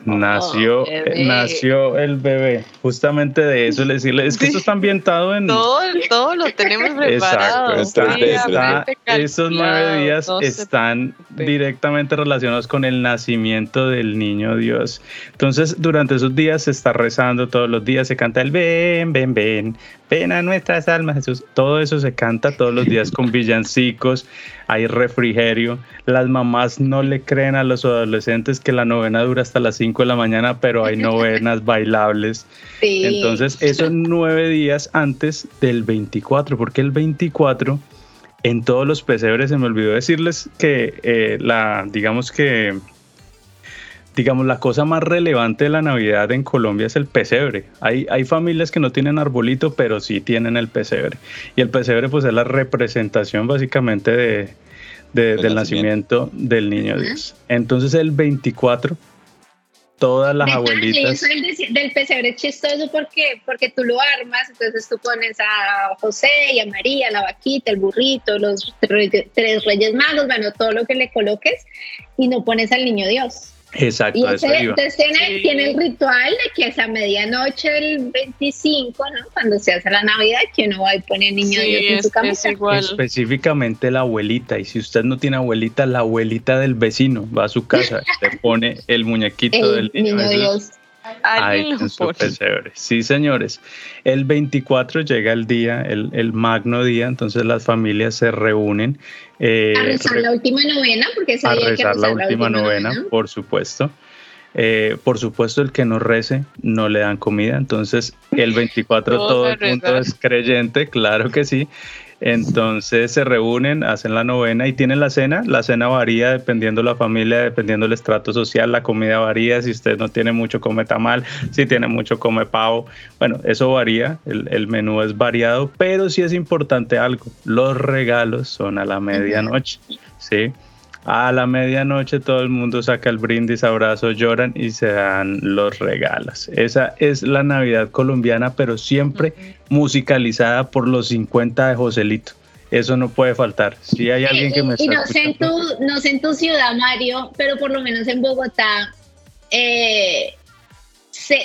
nació, nació el bebé. Justamente de eso decirle, es que esto está ambientado en... Todo, todo lo tenemos preparado. Exacto. esos nueve días están directamente relacionados con el nacimiento del niño Dios. Entonces, durante esos días se está rezando todos los días, se canta el ven, ven, ven, ven a nuestras almas, Jesús. Todo eso se canta todos los días con (laughs) villancicos, hay refrigerio. Las mamás no le creen a los adolescentes que la novena dura hasta las 5 de la mañana, pero hay novenas (laughs) bailables. Entonces, esos nueve días antes del 24, porque el 24 en todos los pesebres se me olvidó decirles que eh, la, digamos que digamos, la cosa más relevante de la Navidad en Colombia es el pesebre. Hay, hay familias que no tienen arbolito, pero sí tienen el pesebre. Y el pesebre pues es la representación básicamente de, del nacimiento. del niño Dios. Entonces el 24, todas las abuelitas... Eso del, del pesebre es chistoso porque, porque tú lo armas, entonces tú pones a José y a María, la vaquita, el burrito, los tres reyes magos, bueno, todo lo que le coloques y no pones al niño Dios. Exacto. Y entonces tiene, el ritual de que es a medianoche del 25, ¿no? Cuando se hace la Navidad, que uno va y pone el niño Dios en su camisa. Específicamente la abuelita, y si usted no tiene abuelita, la abuelita del vecino va a su casa, le pone el muñequito del niño, Dios. Ay, Sí, señores. El 24 llega el día, el, magno día, entonces las familias se reúnen. Eh, a rezar la última novena, porque ese a rezar la, última, novena, por supuesto. Eh, por supuesto, el que no rece no le dan comida. Entonces, el 24 (laughs) todo el mundo es creyente, claro que sí. Entonces se reúnen, hacen la novena y tienen la cena. La cena varía dependiendo la familia, dependiendo el estrato social. La comida varía. Si usted no tiene mucho, come tamal. Si tiene mucho, come pavo. Bueno, eso varía. El, el menú es variado, pero sí es importante algo. Los regalos son a la medianoche. ¿sí? A la medianoche todo el mundo saca el brindis, abrazos, lloran y se dan los regalos. Esa es la Navidad colombiana, pero siempre musicalizada por los 50 de Joselito. Eso no puede faltar. Si hay alguien que me está y no sé, en tu, no sé en tu ciudad, Mario, pero por lo menos en Bogotá, eh,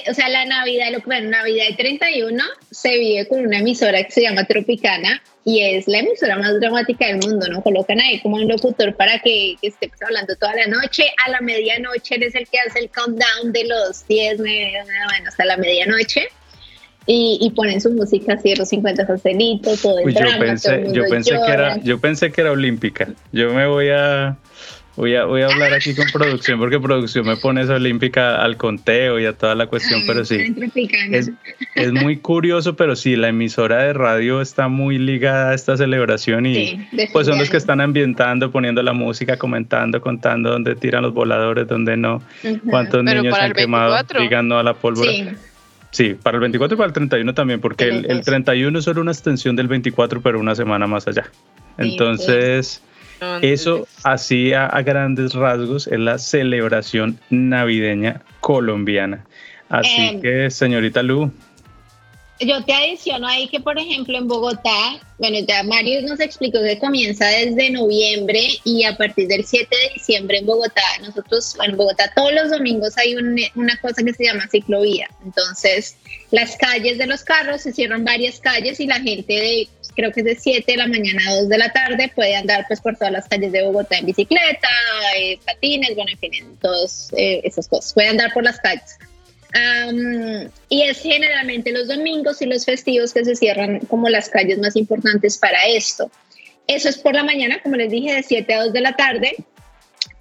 o sea, la Navidad, lo que Navidad de 31 se vive con una emisora que se llama Tropicana y es la emisora más dramática del mundo, ¿no? Colocan ahí como un locutor para que, esté pues, hablando toda la noche. A la medianoche él es el que hace el countdown de los 10, 9, bueno, hasta la medianoche. Y, y, ponen su música así, los 50 pastelitos, todo el drama, yo pensé, yo pensé que era, yo pensé que era olímpica. Yo me voy a Voy a, voy a hablar aquí con producción porque producción me pone esa olímpica al conteo y a toda la cuestión, pero sí. Es, es, muy curioso, pero sí, la emisora de radio está muy ligada a esta celebración y pues son los que están ambientando, poniendo la música, comentando, contando dónde tiran los voladores, dónde no, cuántos niños han quemado, digando a la pólvora. Sí. para el 24 y para el 31 también, porque el, el, 31 es solo una extensión del 24, pero una semana más allá. Entonces, eso así a, grandes rasgos es la celebración navideña colombiana. Así em, que, señorita Lu. Yo te adiciono ahí que, por ejemplo, en Bogotá, bueno, ya Mario nos explicó que comienza desde noviembre y a partir del 7 de diciembre en Bogotá, nosotros, en Bogotá todos los domingos hay una cosa que se llama ciclovía. Entonces, las calles de los carros se cierran varias calles y la gente de creo que es de 7 de la mañana a 2 de la tarde, puede andar pues por todas las calles de Bogotá en bicicleta, eh, patines, bueno, en fin, en todas eh, esas cosas. Puede andar por las calles. y es generalmente los domingos y los festivos que se cierran como las calles más importantes para esto. Eso es por la mañana, como les dije, de 7 a 2 de la tarde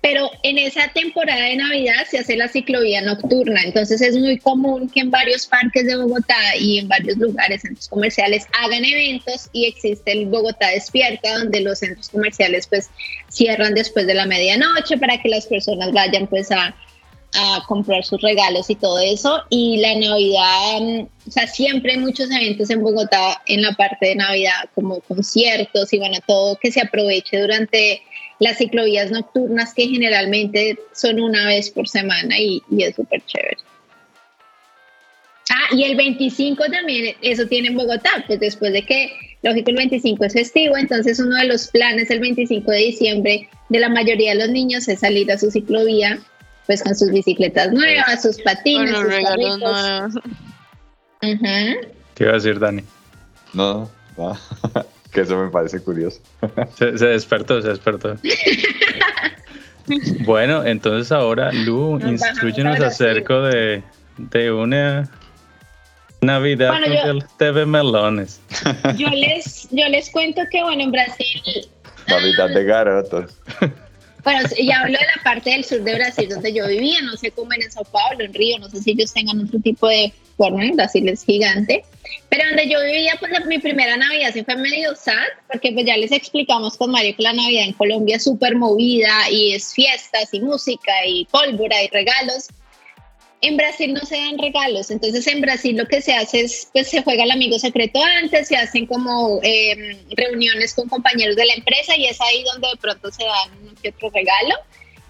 pero en esa temporada de Navidad se hace la ciclovía nocturna, entonces es muy común que en varios parques de Bogotá y en varios lugares, centros comerciales, hagan eventos y existe el Bogotá Despierta, donde los centros comerciales pues cierran después de la medianoche para que las personas vayan pues a, a comprar sus regalos y todo eso. Y la Navidad, mm, o sea, siempre hay muchos eventos en Bogotá en la parte de Navidad, como conciertos y bueno, todo que se aproveche durante las ciclovías nocturnas que generalmente son una vez por semana y, es súper chévere. Ah, y el 25 también, eso tiene en Bogotá, pues después de que, lógico, el 25 es festivo, entonces uno de los planes el 25 de diciembre de la mayoría de los niños es salir a su ciclovía, pues con sus bicicletas nuevas, sus patines, sus carritos. ¿Qué iba a decir Dani? No, no. Que eso me parece curioso. (laughs) Se, despertó, se despertó. (laughs) bueno, entonces ahora, Lu, instruyenos acerca de, de una Navidad con TV Melones. Yo les, yo les cuento que, bueno, en Brasil... Navidad de garotos. (laughs) Bueno, ya hablo de la parte del sur de Brasil donde yo vivía, no sé cómo en Sao Paulo, en Río, no sé si ellos tengan otro tipo de forma, Brasil es gigante, pero donde yo vivía, pues mi primera Navidad sí fue medio sad, porque pues ya les explicamos con Mario que la Navidad en Colombia es súper movida y es fiestas y música y pólvora y regalos. En Brasil no se dan regalos, entonces en Brasil lo que se hace es, pues se juega el amigo secreto antes, se hacen como em, reuniones con compañeros de la empresa y es ahí donde de pronto se dan otro regalo.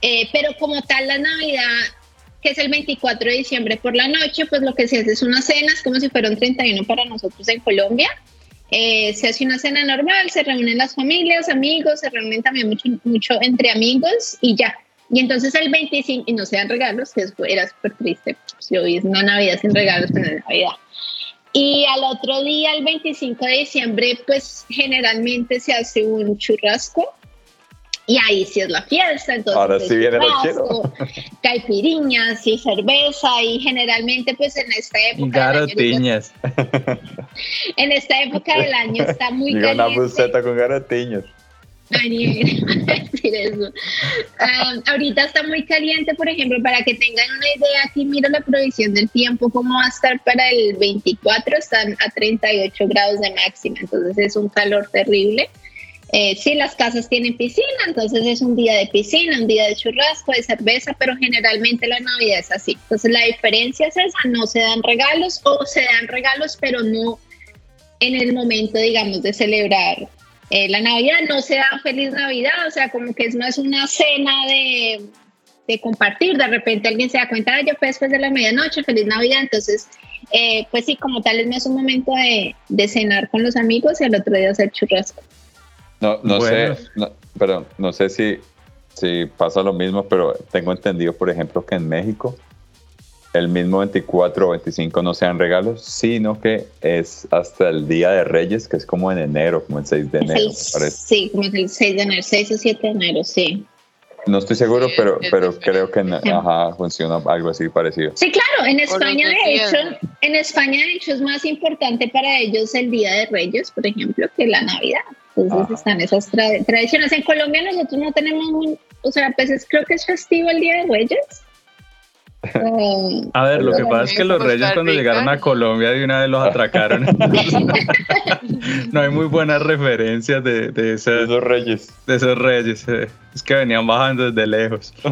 Eh, pero como tal la Navidad que es el 24 de diciembre por la noche, pues lo que se hace es una cena, es como si fuera un 31 para nosotros en Colombia. Eh, se hace una cena normal, se reúnen las familias, amigos, se reúnen también mucho, mucho entre amigos y ya. Y entonces el 25, y no se dan regalos, que era súper triste. Pues yo vi una Navidad sin regalos en la Navidad. Y al otro día, el 25 de diciembre, pues generalmente se hace un churrasco y ahí sí es la fiesta. Entonces, Ahora sí viene chido. (laughs) Caipiriñas y cerveza y generalmente pues en esta época... Garotiñas. en esta época del año está muy (laughs) caliente. una buceta con garotiñas. Decir eso. ahorita está muy caliente, por ejemplo, para que tengan una idea, aquí miro la provisión del tiempo, cómo va a estar para el 24, están a 38 grados de máxima, entonces es un calor terrible. Eh, sí, las casas tienen piscina, entonces es un día de piscina, un día de churrasco, de cerveza, pero generalmente la Navidad es así. Entonces la diferencia es esa, no se dan regalos o se dan regalos, pero no en el momento, digamos, de celebrar eh, la Navidad, no se da feliz Navidad, o sea, como que es más una cena de, de compartir, de repente alguien se da cuenta, yo fue después de la medianoche, feliz Navidad, entonces, eh, pues sí, como tal es más un momento de, de cenar con los amigos y al otro día hacer churrasco. No, no sé, no, perdón, no sé si, si pasa lo mismo, pero tengo entendido, por ejemplo, que en México el mismo 24 o 25 no sean regalos, sino que es hasta el Día de Reyes, que es como en enero, como el 6 de enero. sí, como el 6 de enero, 6 o 7 de enero, sí. No estoy seguro, pero, pero creo que ajá, funciona algo así parecido. Sí, claro, en España de hecho, en España de hecho es más importante para ellos el Día de Reyes, por ejemplo, que la Navidad. Entonces están esas tradiciones. En Colombia nosotros no tenemos, o sea, pues creo que es festivo el Día de Reyes. A ver, lo que pasa es que los reyes cuando llegaron a Colombia de una vez los atracaron. (laughs) (laughs) no hay muy buenas referencias de, de, esos reyes. De esos reyes. Eh. Es que venían bajando desde lejos. (laughs)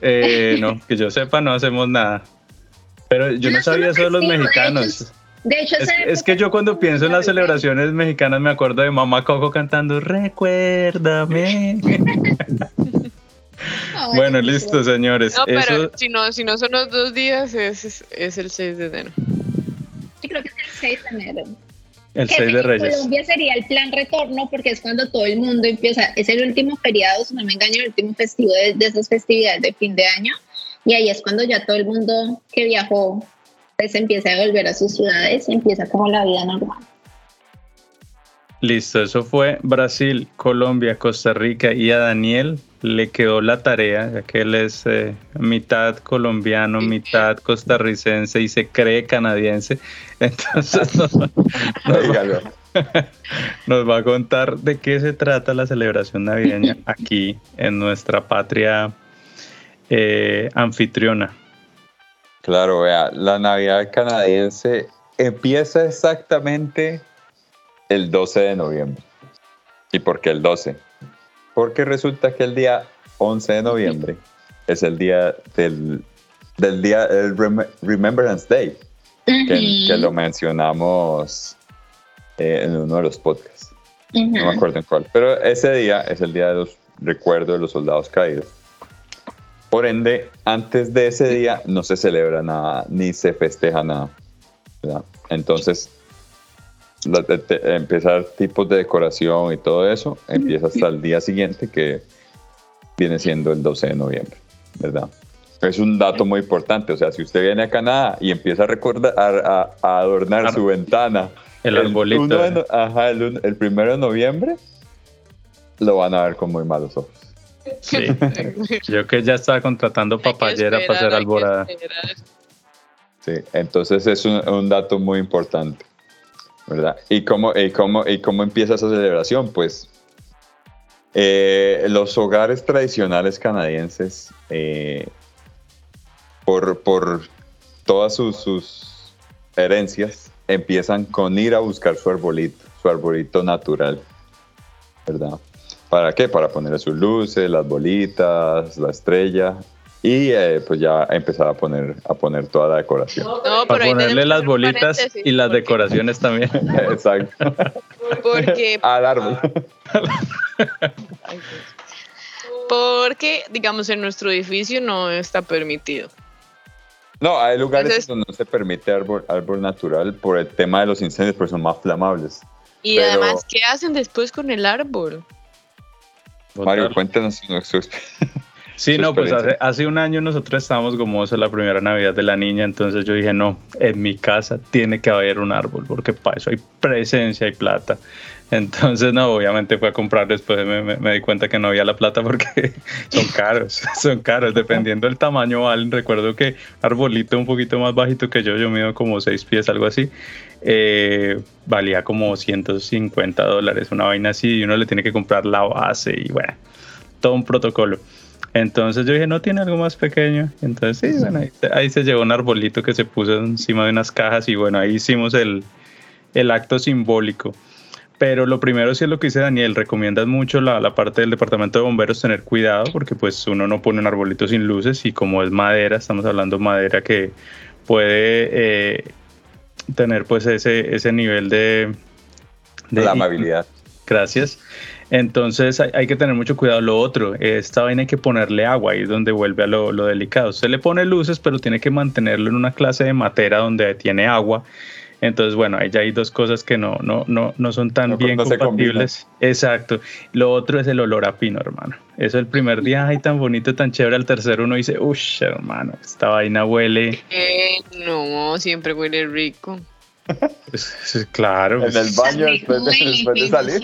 Eh, no, que yo sepa, no hacemos nada. Pero yo no sabía eso de los mexicanos. De hecho, es, que yo cuando pienso en las celebraciones mexicanas me acuerdo de Mamá Coco cantando Recuérdame. Bueno, listo, señores. No, pero si, no, si no son los dos días, es, es el 6 de enero. Sí, creo que es el 6 de enero. El 6 de Reyes. En Colombia sería el plan retorno porque es cuando todo el mundo empieza, es el último feriado, si no me engaño, el último festivo de, de esas festividades de fin de año. Y ahí es cuando ya todo el mundo que viajó pues empieza a volver a sus ciudades y empieza como la vida normal. Listo, eso fue Brasil, Colombia, Costa Rica y a Daniel le quedó la tarea, ya que él es eh, mitad colombiano, mitad costarricense y se cree canadiense. (laughs) Entonces (laughs) (laughs) nos, va, a contar de qué se trata la celebración navideña aquí en nuestra patria eh, anfitriona. Claro, vea, la Navidad canadiense empieza exactamente el 12 de noviembre. ¿Y por qué el 12? Porque resulta que el día 11 de noviembre es el día del, del día del Remembrance Day, que, lo mencionamos eh, en uno de los podcasts. No me acuerdo en cuál. Pero ese día es el día de los recuerdos de los soldados caídos. Por ende, antes de ese día no se celebra nada, ni se festeja nada. Entonces, empezar tipos de decoración y todo eso empieza hasta el día siguiente, que viene siendo el 12 de noviembre, ¿verdad? Es un dato muy importante, o sea, si usted viene a Canadá y empieza a recordar, a, adornar su ventana, el, arbolito. ajá, el, el primero de noviembre, lo van a ver con muy malos ojos. Sí. (laughs) Yo que ya estaba contratando papayera para hacer alborada. Sí, entonces es un, dato muy importante, ¿verdad? ¿Y cómo, y cómo, y cómo empieza esa celebración? Pues eh, los hogares tradicionales canadienses, eh, por, por todas sus, sus, herencias, empiezan con ir a buscar su arbolito, su arbolito natural, ¿verdad? ¿Para qué? Para poner sus luces, las bolitas, la estrella y eh, pues ya empezar a poner, a poner toda la decoración. Para ponerle las bolitas y las decoraciones también. (laughs) Exacto. Porque... (laughs) Al árbol. Porque, digamos, en nuestro edificio no está permitido. No, hay lugares donde no se permite árbol, árbol natural por el tema de los incendios, porque son más flamables. Y además, ¿qué hacen después con el árbol? Mario, cuéntanos (laughs) Sí, no, pues hace, hace, un año nosotros estábamos gomosos la primera Navidad de la niña, entonces yo dije, no, en mi casa tiene que haber un árbol, porque para eso hay presencia y plata. Entonces, no, obviamente fue a comprar, después me, di cuenta que no había la plata porque (laughs) son caros, (laughs) son caros, dependiendo del tamaño valen. Recuerdo que arbolito un poquito más bajito que yo, yo mido como seis pies, algo así, eh, valía como 150 dólares, una vaina así, y uno le tiene que comprar la base y bueno, todo un protocolo. Entonces yo dije, no tiene algo más pequeño. Entonces sí, bueno, ahí, se llevó un arbolito que se puso encima de unas cajas y bueno, ahí hicimos el, el acto simbólico. Pero lo primero sí es lo que dice Daniel, recomiendas mucho la, la, parte del departamento de bomberos tener cuidado porque pues uno no pone un arbolito sin luces y como es madera, estamos hablando de madera que puede eh, tener pues ese, ese nivel de... de la amabilidad. Gracias. Entonces hay, que tener mucho cuidado. Lo otro, esta vaina hay que ponerle agua, ahí es donde vuelve a lo, lo delicado. Usted le pone luces, pero tiene que mantenerlo en una clase de matera donde tiene agua entonces, bueno, ahí ya hay dos cosas que no, no, no, no son tan bien compatibles. Exacto. Lo otro es el olor a pino, hermano. Eso el primer día, ay, tan bonito, tan chévere. Al tercero uno dice, uff, hermano, esta vaina huele. Eh, no, siempre huele rico. Pues, (laughs) claro. En el baño después de, salir.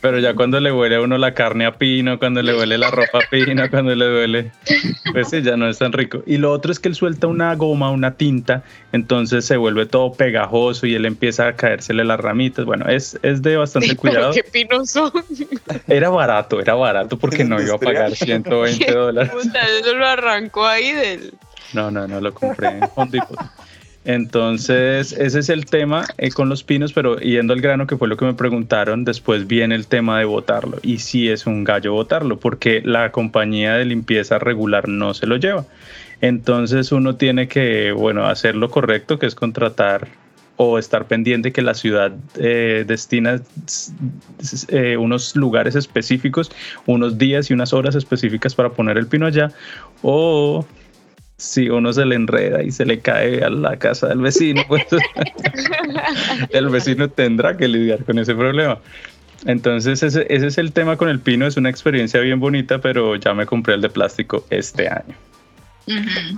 Pero ya cuando le huele a uno la carne a pino, cuando le huele la ropa a pino, cuando le huele, pues sí, ya no es tan rico. Y lo otro es que él suelta una goma, una tinta, entonces se vuelve todo pegajoso y él empieza a caérsele las ramitas. Bueno, es, es de bastante cuidado. ¿Qué pinos son? Era barato, era barato porque no iba a pagar 120 (laughs) dólares. eso lo arrancó ahí del... No, no, no lo compré en entonces, ese es el tema eh, con los pinos, pero yendo al grano, que fue lo que me preguntaron, después viene el tema de votarlo. Y sí es un gallo votarlo, porque la compañía de limpieza regular no se lo lleva. Entonces uno tiene que, bueno, hacer lo correcto, que es contratar o estar pendiente que la ciudad eh, destina eh, unos lugares específicos, unos días y unas horas específicas para poner el pino allá, o si uno se le enreda y se le cae a la casa del vecino, pues (laughs) el vecino tendrá que lidiar con ese problema. Entonces ese, es el tema con el pino, es una experiencia bien bonita, pero ya me compré el de plástico este año.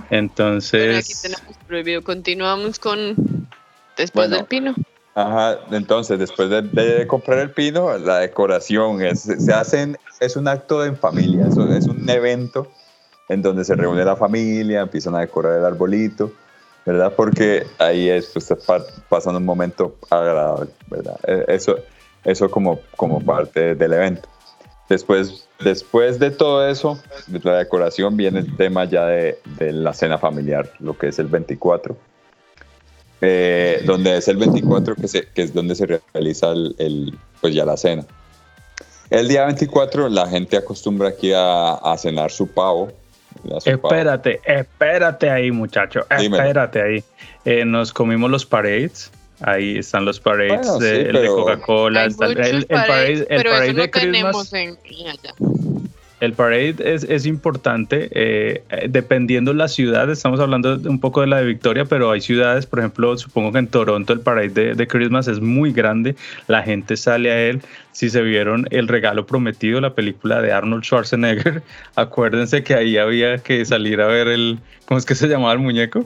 Entonces... aquí tenemos prohibido, continuamos con después del pino. Ajá, entonces después de, comprar el pino, la decoración es, se hacen, es un acto en familia, es un evento en donde se reúne la familia, empiezan a decorar el arbolito, ¿verdad? Porque ahí es, pues, pasando un momento agradable, ¿verdad? E, eso, eso como, como parte del evento. Después, después de todo eso, de la decoración, viene el tema ya de, de la cena familiar, lo que es el 24. Eh, donde es el 24 que, se, que es donde se realiza el, el, pues ya la cena. El día 24 la gente acostumbra aquí a, a cenar su pavo, Espérate, espérate ahí, muchacho. Espérate ahí. Eh, nos comimos los parades. Ahí están los parades de, Coca-Cola. El, el, parade, el parade de Christmas. En, el parade es, es importante eh, dependiendo la ciudad. Estamos hablando un poco de la de Victoria, pero hay ciudades, por ejemplo, supongo que en Toronto el parade de, de, Christmas es muy grande. La gente sale a él. Si se vieron El Regalo Prometido, la película de Arnold Schwarzenegger, (laughs) acuérdense que ahí había que salir a ver el. ¿Cómo es que se llamaba el muñeco?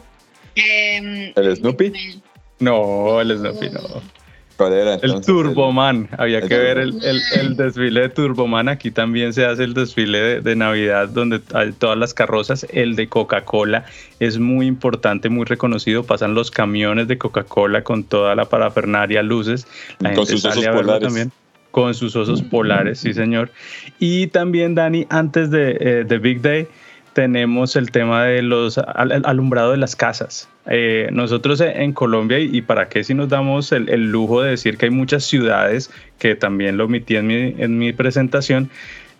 Em, ¿El Snoopy? No, el Snoopy no. El Turboman, había que ver el, el, desfile de Turboman. Aquí también se hace el desfile de, Navidad donde hay todas las carrozas. El de Coca-Cola es muy importante, muy reconocido. Pasan los camiones de Coca-Cola con toda la parafernaria, luces. La con sus osos polares. También con sus osos polares, sí señor. Y también, Dani, antes de, eh, de Big Day, tenemos el tema de los alumbrado de las casas. Eh, nosotros en Colombia, y para qué si nos damos el, lujo de decir que hay muchas ciudades, que también lo omití en mi, en mi presentación,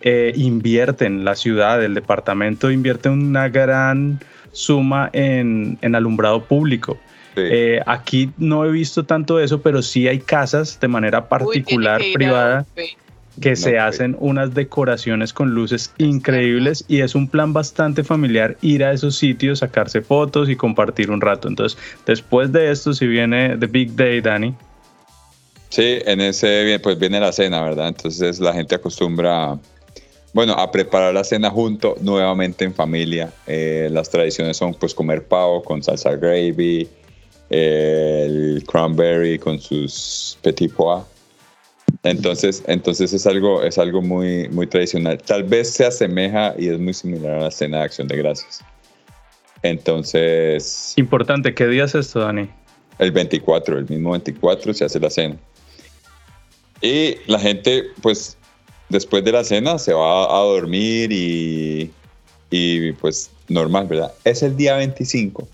eh, invierten, la ciudad, el departamento invierte una gran suma en, en alumbrado público. Eh, aquí no he visto tanto eso, pero sí hay casas de manera particular, privada, que se hacen unas decoraciones con luces increíbles y es un plan bastante familiar ir a esos sitios, sacarse fotos y compartir un rato. Entonces, después de esto, si viene The Big Day, Dani. Sí, en ese pues viene la cena, ¿verdad? Entonces la gente acostumbra bueno, a preparar la cena junto, nuevamente en familia. Eh, las tradiciones son pues comer pavo con salsa gravy, el cranberry con sus petit pois. Entonces, entonces es algo, es algo muy, muy tradicional. Tal vez se asemeja y es muy similar a la cena de acción de gracias. Entonces... Importante, ¿qué día es esto, Dani? El 24, el mismo 24 se hace la cena. Y la gente, pues, después de la cena se va a dormir y, y pues normal, ¿verdad? Es el día 25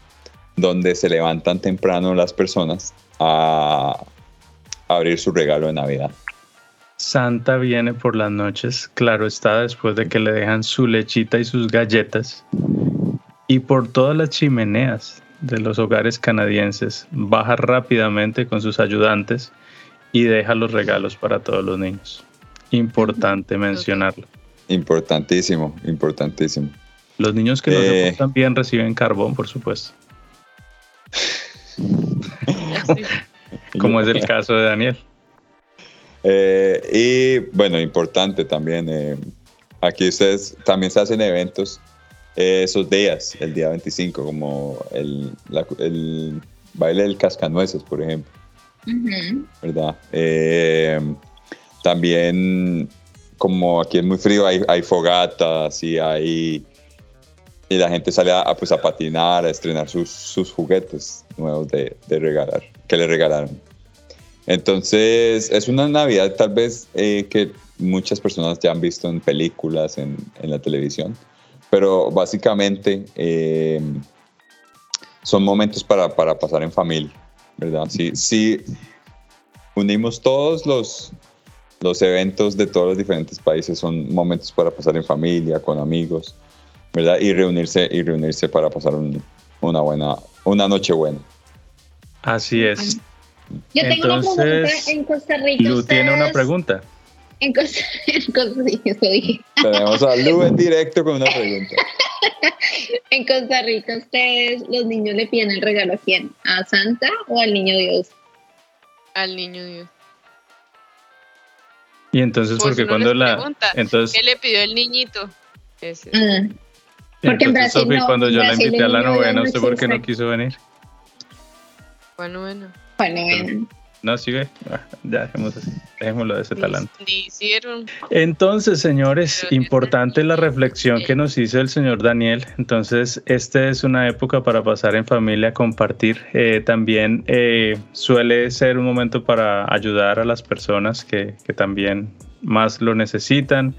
donde se levantan temprano las personas a abrir su regalo de Navidad. Santa viene por las noches, claro está, después de que le dejan su lechita y sus galletas. Y por todas las chimeneas de los hogares canadienses baja rápidamente con sus ayudantes y deja los regalos para todos los niños. Importante mencionarlo. Importantísimo, importantísimo. Los niños que no se eh, portan bien reciben carbón, por supuesto. (laughs) Como es el caso de Daniel. Eh, y bueno, importante también, eh, aquí ustedes también se hacen eventos esos días, el día 25, como el, baile del cascanueces, por ejemplo. ¿Verdad? También, como aquí es muy frío, hay, hay fogatas y hay y la gente sale a, pues, a patinar, a estrenar sus, sus juguetes nuevos de, de, regalar, que le regalaron. Entonces, es una Navidad tal vez eh, que muchas personas ya han visto en películas, en, en la televisión, pero básicamente eh, son momentos para, para, pasar en familia, ¿verdad? Si, si unimos todos los, los eventos de todos los diferentes países son momentos para pasar en familia, con amigos, ¿verdad? Y reunirse y reunirse para pasar una buena, una noche buena. Así es. Yo tengo una pregunta en Costa Rica. Lu tiene una pregunta. En Costa, Rica, (laughs) Tenemos a Lu en directo con una pregunta. (laughs) en Costa Rica, ustedes, los niños le piden el regalo a quién? ¿A Santa o al niño Dios? Al niño Dios. Y entonces, porque no cuando la. entonces, ¿Qué le pidió el niñito? Ese. Ah, porque en Brasil Sophie, cuando yo la invité a la novena, ¿usted por qué no quiso venir? Bueno, bueno. Bueno. No, sigue. Ah, ya dejemos así. Dejémoslo de ese talante. hicieron. Entonces, señores, importante la reflexión que nos hizo el señor Daniel. Entonces, esta es una época para pasar en familia, compartir. Eh, también eh, suele ser un momento para ayudar a las personas que, que también más lo necesitan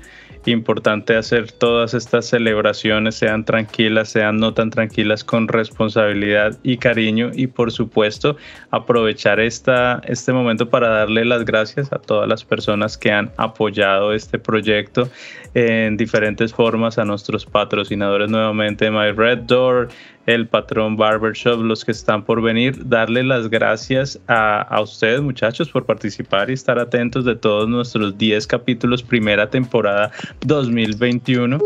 importante hacer todas estas celebraciones, sean tranquilas, sean no tan tranquilas, con responsabilidad y cariño. Y por supuesto aprovechar esta, este momento para darle las gracias a todas las personas que han apoyado este proyecto en diferentes formas, a nuestros patrocinadores nuevamente, My Red Door, el patrón Barbershop, los que están por venir, darle las gracias a, a, ustedes muchachos por participar y estar atentos de todos nuestros 10 capítulos, primera temporada 2021.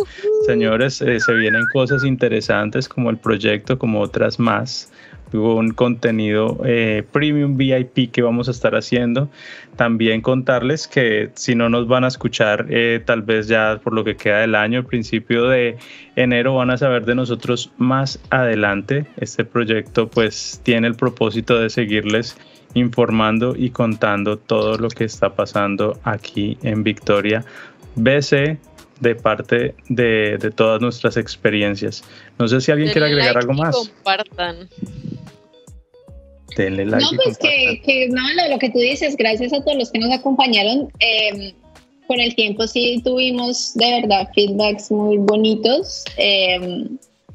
Señores, eh, se vienen cosas interesantes como el proyecto, como otras más un contenido eh, premium VIP que vamos a estar haciendo. También contarles que si no nos van a escuchar, eh, tal vez ya por lo que queda del año, el principio de enero van a saber de nosotros más adelante. Este proyecto pues tiene el propósito de seguirles informando y contando todo lo que está pasando aquí en Victoria. BC de parte de, de, todas nuestras experiencias. No sé si alguien quiere agregar algo más. Compartan. Denle like. No, pues que, que, no, lo, que tú dices, gracias a todos los que nos acompañaron. Eh, con el tiempo sí tuvimos de verdad feedbacks muy bonitos. Eh,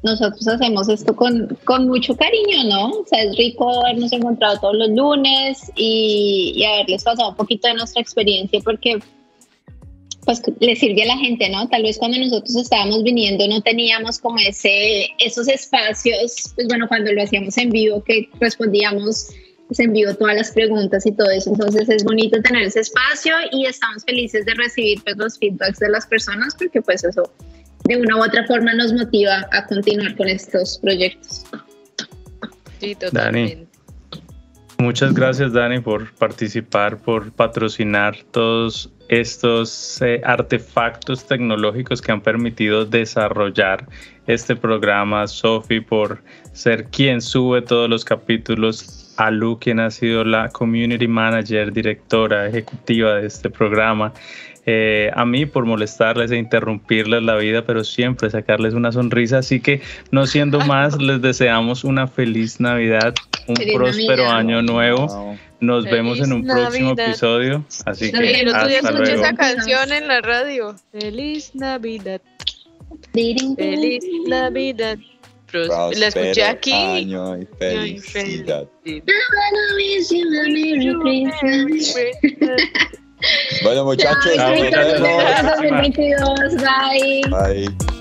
nosotros hacemos esto con, con, mucho cariño, ¿no? O sea, es rico habernos encontrado todos los lunes y, y haberles pasado un poquito de nuestra experiencia porque pues le sirve a la gente, ¿no? Tal vez cuando nosotros estábamos viniendo no teníamos como ese, esos espacios, pues bueno, cuando lo hacíamos en vivo, que respondíamos pues en vivo todas las preguntas y todo eso, entonces es bonito tener ese espacio y estamos felices de recibir pues los feedbacks de las personas porque pues eso de una u otra forma nos motiva a continuar con estos proyectos. Sí, totalmente. Muchas gracias Dani por participar, por patrocinar todos estos eh, artefactos tecnológicos que han permitido desarrollar este programa, Sophie por ser quien sube todos los capítulos, Alu quien ha sido la community manager, directora ejecutiva de este programa, eh, a mí por molestarles e interrumpirles la vida, pero siempre sacarles una sonrisa. Así que, no siendo (laughs) más, les deseamos una feliz Navidad, un próspero año nuevo. Nos vemos en un próximo episodio. Así que, hasta luego. esa canción en la radio. Feliz Navidad. Feliz Navidad. la escuché aquí. Año y felicidad. Bueno, muchachos, Bye. 2022. Bye. Bye.